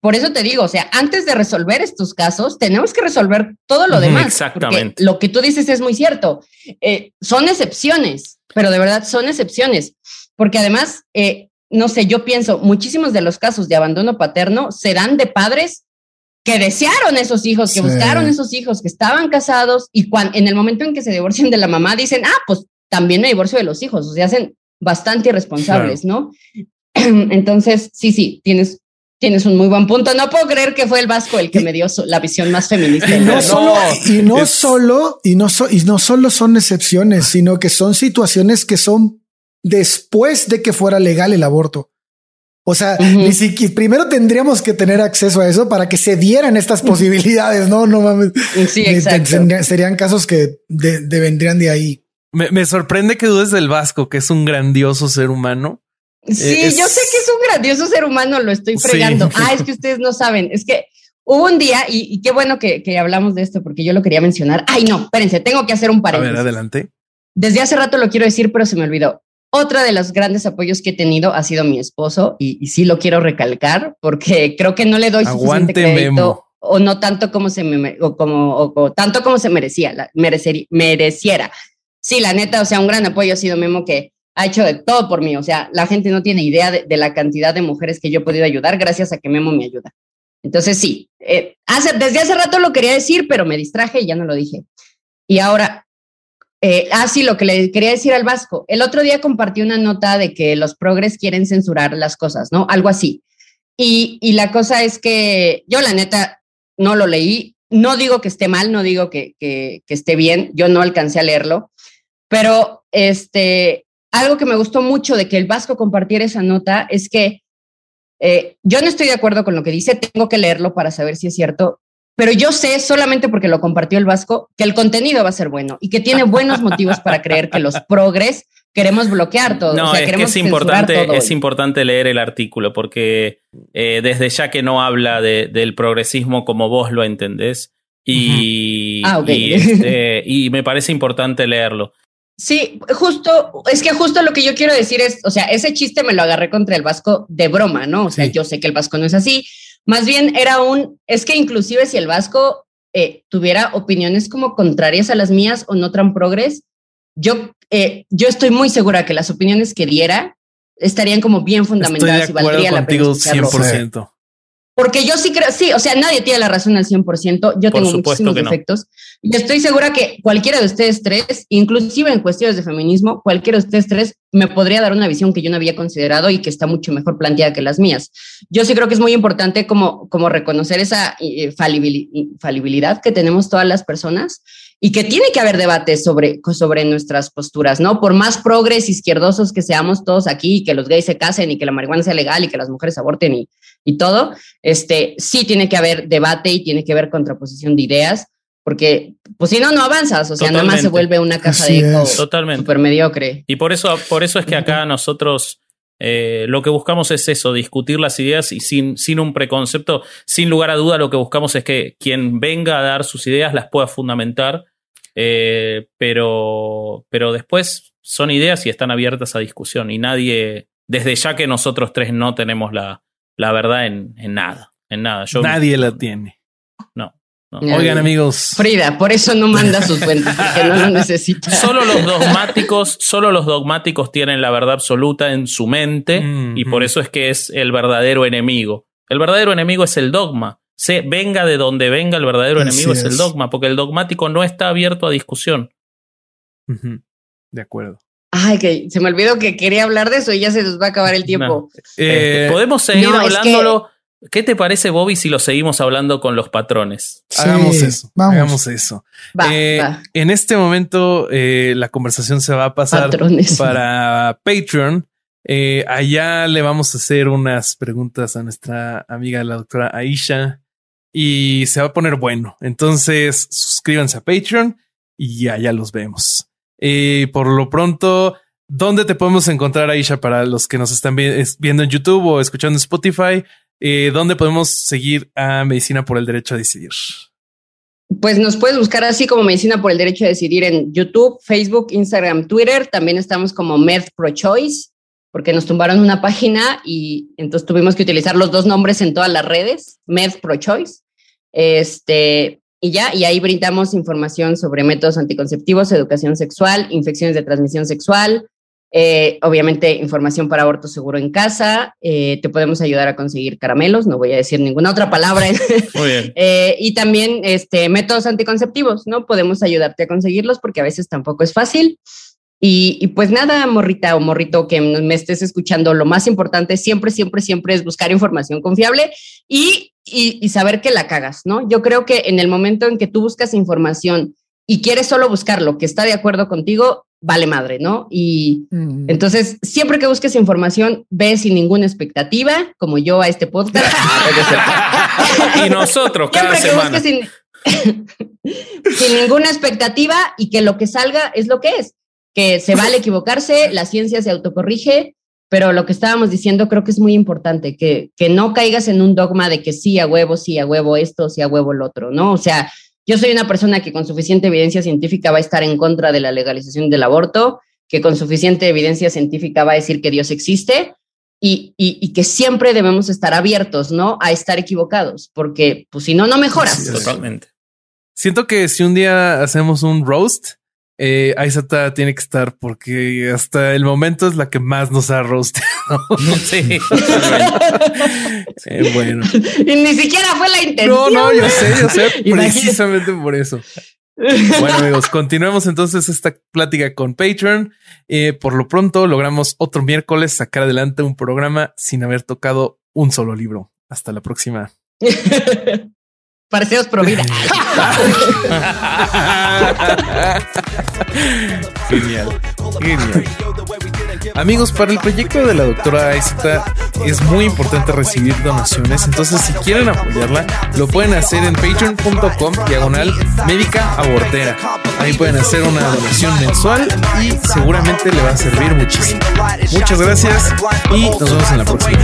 D: por eso te digo, o sea, antes de resolver estos casos, tenemos que resolver todo lo demás.
B: Exactamente.
D: Lo que tú dices es muy cierto. Eh, son excepciones, pero de verdad son excepciones. Porque además, eh, no sé, yo pienso, muchísimos de los casos de abandono paterno serán de padres que desearon esos hijos, que buscaron esos hijos, que estaban casados y cuando, en el momento en que se divorcian de la mamá dicen, ah, pues también me divorcio de los hijos, o sea, hacen bastante irresponsables, ¿no? Entonces, sí, sí, tienes, tienes un muy buen punto. No puedo creer que fue el Vasco el que me dio la visión más feminista.
C: Y no, solo, y no solo, y no, y no solo son excepciones, sino que son situaciones que son después de que fuera legal el aborto. O sea, ni siquiera primero tendríamos que tener acceso a eso para que se dieran estas posibilidades. No, no mames.
D: Sí, exacto.
C: Serían, casos que de, vendrían de ahí.
A: Me, sorprende que dudes del Vasco, que es un grandioso ser humano.
D: Sí, eh, yo sé que es un grandioso ser humano, lo estoy fregando. Ah, es que ustedes no saben. Es que hubo un día, y, qué bueno que, que, hablamos de esto porque yo lo quería mencionar. Ay, no, espérense, tengo que hacer un paréntesis.
A: A ver, adelante.
D: Desde hace rato lo quiero decir, pero se me olvidó. Otra de los grandes apoyos que he tenido ha sido mi esposo y, sí lo quiero recalcar porque creo que no le doy suficiente crédito o no tanto como se me o como o, tanto como se merecía, la, mereciera. Sí, la neta, o sea, un gran apoyo ha sido Memo que ha hecho de todo por mí. O sea, la gente no tiene idea de, la cantidad de mujeres que yo he podido ayudar gracias a que Memo me ayuda. Entonces, sí, eh, hace, desde hace rato lo quería decir, pero me distraje y ya no lo dije. Y ahora, eh, ah, sí, lo que le quería decir al Vasco. El otro día compartí una nota de que los progres quieren censurar las cosas, ¿no? Algo así. Y, la cosa es que yo, la neta, no lo leí. No digo que esté mal, no digo que, esté bien. Yo no alcancé a leerlo. Pero este, algo que me gustó mucho de que el Vasco compartiera esa nota es que eh, yo no estoy de acuerdo con lo que dice, tengo que leerlo para saber si es cierto, pero yo sé solamente porque lo compartió el Vasco que el contenido va a ser bueno y que tiene buenos motivos para creer que los progres queremos bloquear todo.
B: No, es que es importante, es importante leer el artículo porque eh, desde ya que no habla del progresismo como vos lo entendés y,
D: ah,
B: este, y, me parece importante leerlo.
D: Sí, justo, es que justo lo que yo quiero decir es, o sea, ese chiste me lo agarré contra el Vasco de broma, ¿no? O sea, yo sé que el Vasco no es así, más bien era un, es que inclusive si el Vasco eh, tuviera opiniones como contrarias a las mías o no tan progres, yo, eh, yo estoy muy segura que las opiniones que diera estarían como bien fundamentadas
A: y valdría la pena. 100%.
D: Porque yo sí creo, sí, o sea, nadie tiene la razón al 100%, yo tengo muchísimos defectos. Y estoy segura que cualquiera de ustedes tres, inclusive en cuestiones de feminismo, cualquiera de ustedes tres me podría dar una visión que yo no había considerado y que está mucho mejor planteada que las mías. Yo sí creo que es muy importante como, como reconocer esa eh, falibilidad que tenemos todas las personas y que tiene que haber debate sobre, sobre nuestras posturas, ¿no? Por más progres izquierdosos que seamos todos aquí, que los gays se casen y que la marihuana sea legal y que las mujeres aborten y, y todo, este, sí tiene que haber debate y tiene que haber contraposición de ideas, porque pues si no, no avanzas, o sea, nada más se vuelve una caja de eco súper mediocre.
B: Y por eso, por eso es que acá nosotros eh, lo que buscamos es eso, discutir las ideas y sin, sin un preconcepto, sin lugar a duda lo que buscamos es que quien venga a dar sus ideas las pueda fundamentar, eh, pero, pero después son ideas y están abiertas a discusión y nadie, desde ya que nosotros tres no tenemos la, la verdad en, en nada, en nada.
A: Nadie la tiene.
B: No.
A: Oigan, amigos.
D: Frida, por eso no manda sus fuentes, porque no lo necesita.
B: Solo los dogmáticos, solo los dogmáticos tienen la verdad absoluta en su mente y por eso es que es el verdadero enemigo. El verdadero enemigo es el dogma. Se, venga de donde venga, el verdadero enemigo es. el dogma, porque el dogmático no está abierto a discusión.
A: De acuerdo.
D: Ay, que se me olvidó que quería hablar de eso y ya se nos va a acabar el tiempo.
B: Este, eh, Podemos seguir hablándolo. ¿Qué te parece, Bobby, si lo seguimos hablando con los patrones?
A: hagamos eso. Hagamos eso. Eh, en este momento, eh, la conversación se va a pasar para Patreon. allá le vamos a hacer unas preguntas a nuestra amiga, la doctora Aisha, y se va a poner bueno. Entonces, suscríbanse a Patreon y allá los vemos. Por lo pronto, ¿dónde te podemos encontrar, Aisha, para los que nos están viendo en YouTube o escuchando en Spotify? ¿dónde podemos seguir a Medicina por el Derecho a Decidir?
D: Pues nos puedes buscar así como Medicina por el Derecho a Decidir en YouTube, Facebook, Instagram, Twitter. También estamos como Med Pro Choice, porque nos tumbaron una página y entonces tuvimos que utilizar los dos nombres en todas las redes, Med Pro Choice. Este, y ya, y ahí brindamos información sobre métodos anticonceptivos, educación sexual, infecciones de transmisión sexual, eh, obviamente, información para aborto seguro en casa. Eh, te podemos ayudar a conseguir caramelos, no voy a decir ninguna otra palabra. Muy bien. Eh, y también este, métodos anticonceptivos, ¿no? Podemos ayudarte a conseguirlos porque a veces tampoco es fácil. Y, pues nada, morrita o morrito que me estés escuchando, lo más importante siempre, siempre, siempre es buscar información confiable y, y saber que la cagas, ¿no? Yo creo que en el momento en que tú buscas información y quieres solo buscar lo que está de acuerdo contigo, vale madre, ¿no? Y mm. entonces, siempre que busques información, ve sin ninguna expectativa, como yo a este podcast.
B: y nosotros cada siempre semana.
D: sin, sin ninguna expectativa y que lo que salga es lo que es, que se vale equivocarse, la ciencia se autocorrige, pero lo que estábamos diciendo creo que es muy importante, que, que no caigas en un dogma de que sí a huevo, sí a huevo esto, sí a huevo el otro, ¿no? O sea, yo soy una persona que con suficiente evidencia científica va a estar en contra de la legalización del aborto, que con suficiente evidencia científica va a decir que Dios existe y, y, que siempre debemos estar abiertos, ¿no? A estar equivocados, porque pues si no, no mejoras.
B: totalmente.
A: Siento que si un día hacemos un roast, eh, Aizata tiene que estar porque hasta el momento es la que más nos ha rosteado. Sí.
D: Eh, bueno. Y ni siquiera fue la intención.
A: No, no, yo sé, yo sé, precisamente por eso. Bueno, amigos, continuemos entonces esta plática con Patreon. Eh, por lo pronto logramos otro miércoles sacar adelante un programa sin haber tocado un solo libro. Hasta la próxima.
D: Parceos pro vida.
A: Genial. Genial. Amigos, para el proyecto de la doctora Aizata es muy importante recibir donaciones, entonces si quieren apoyarla, lo pueden hacer en patreon.com diagonal médica abortera. Ahí pueden hacer una donación mensual y seguramente le va a servir muchísimo. Muchas gracias y nos vemos en la próxima.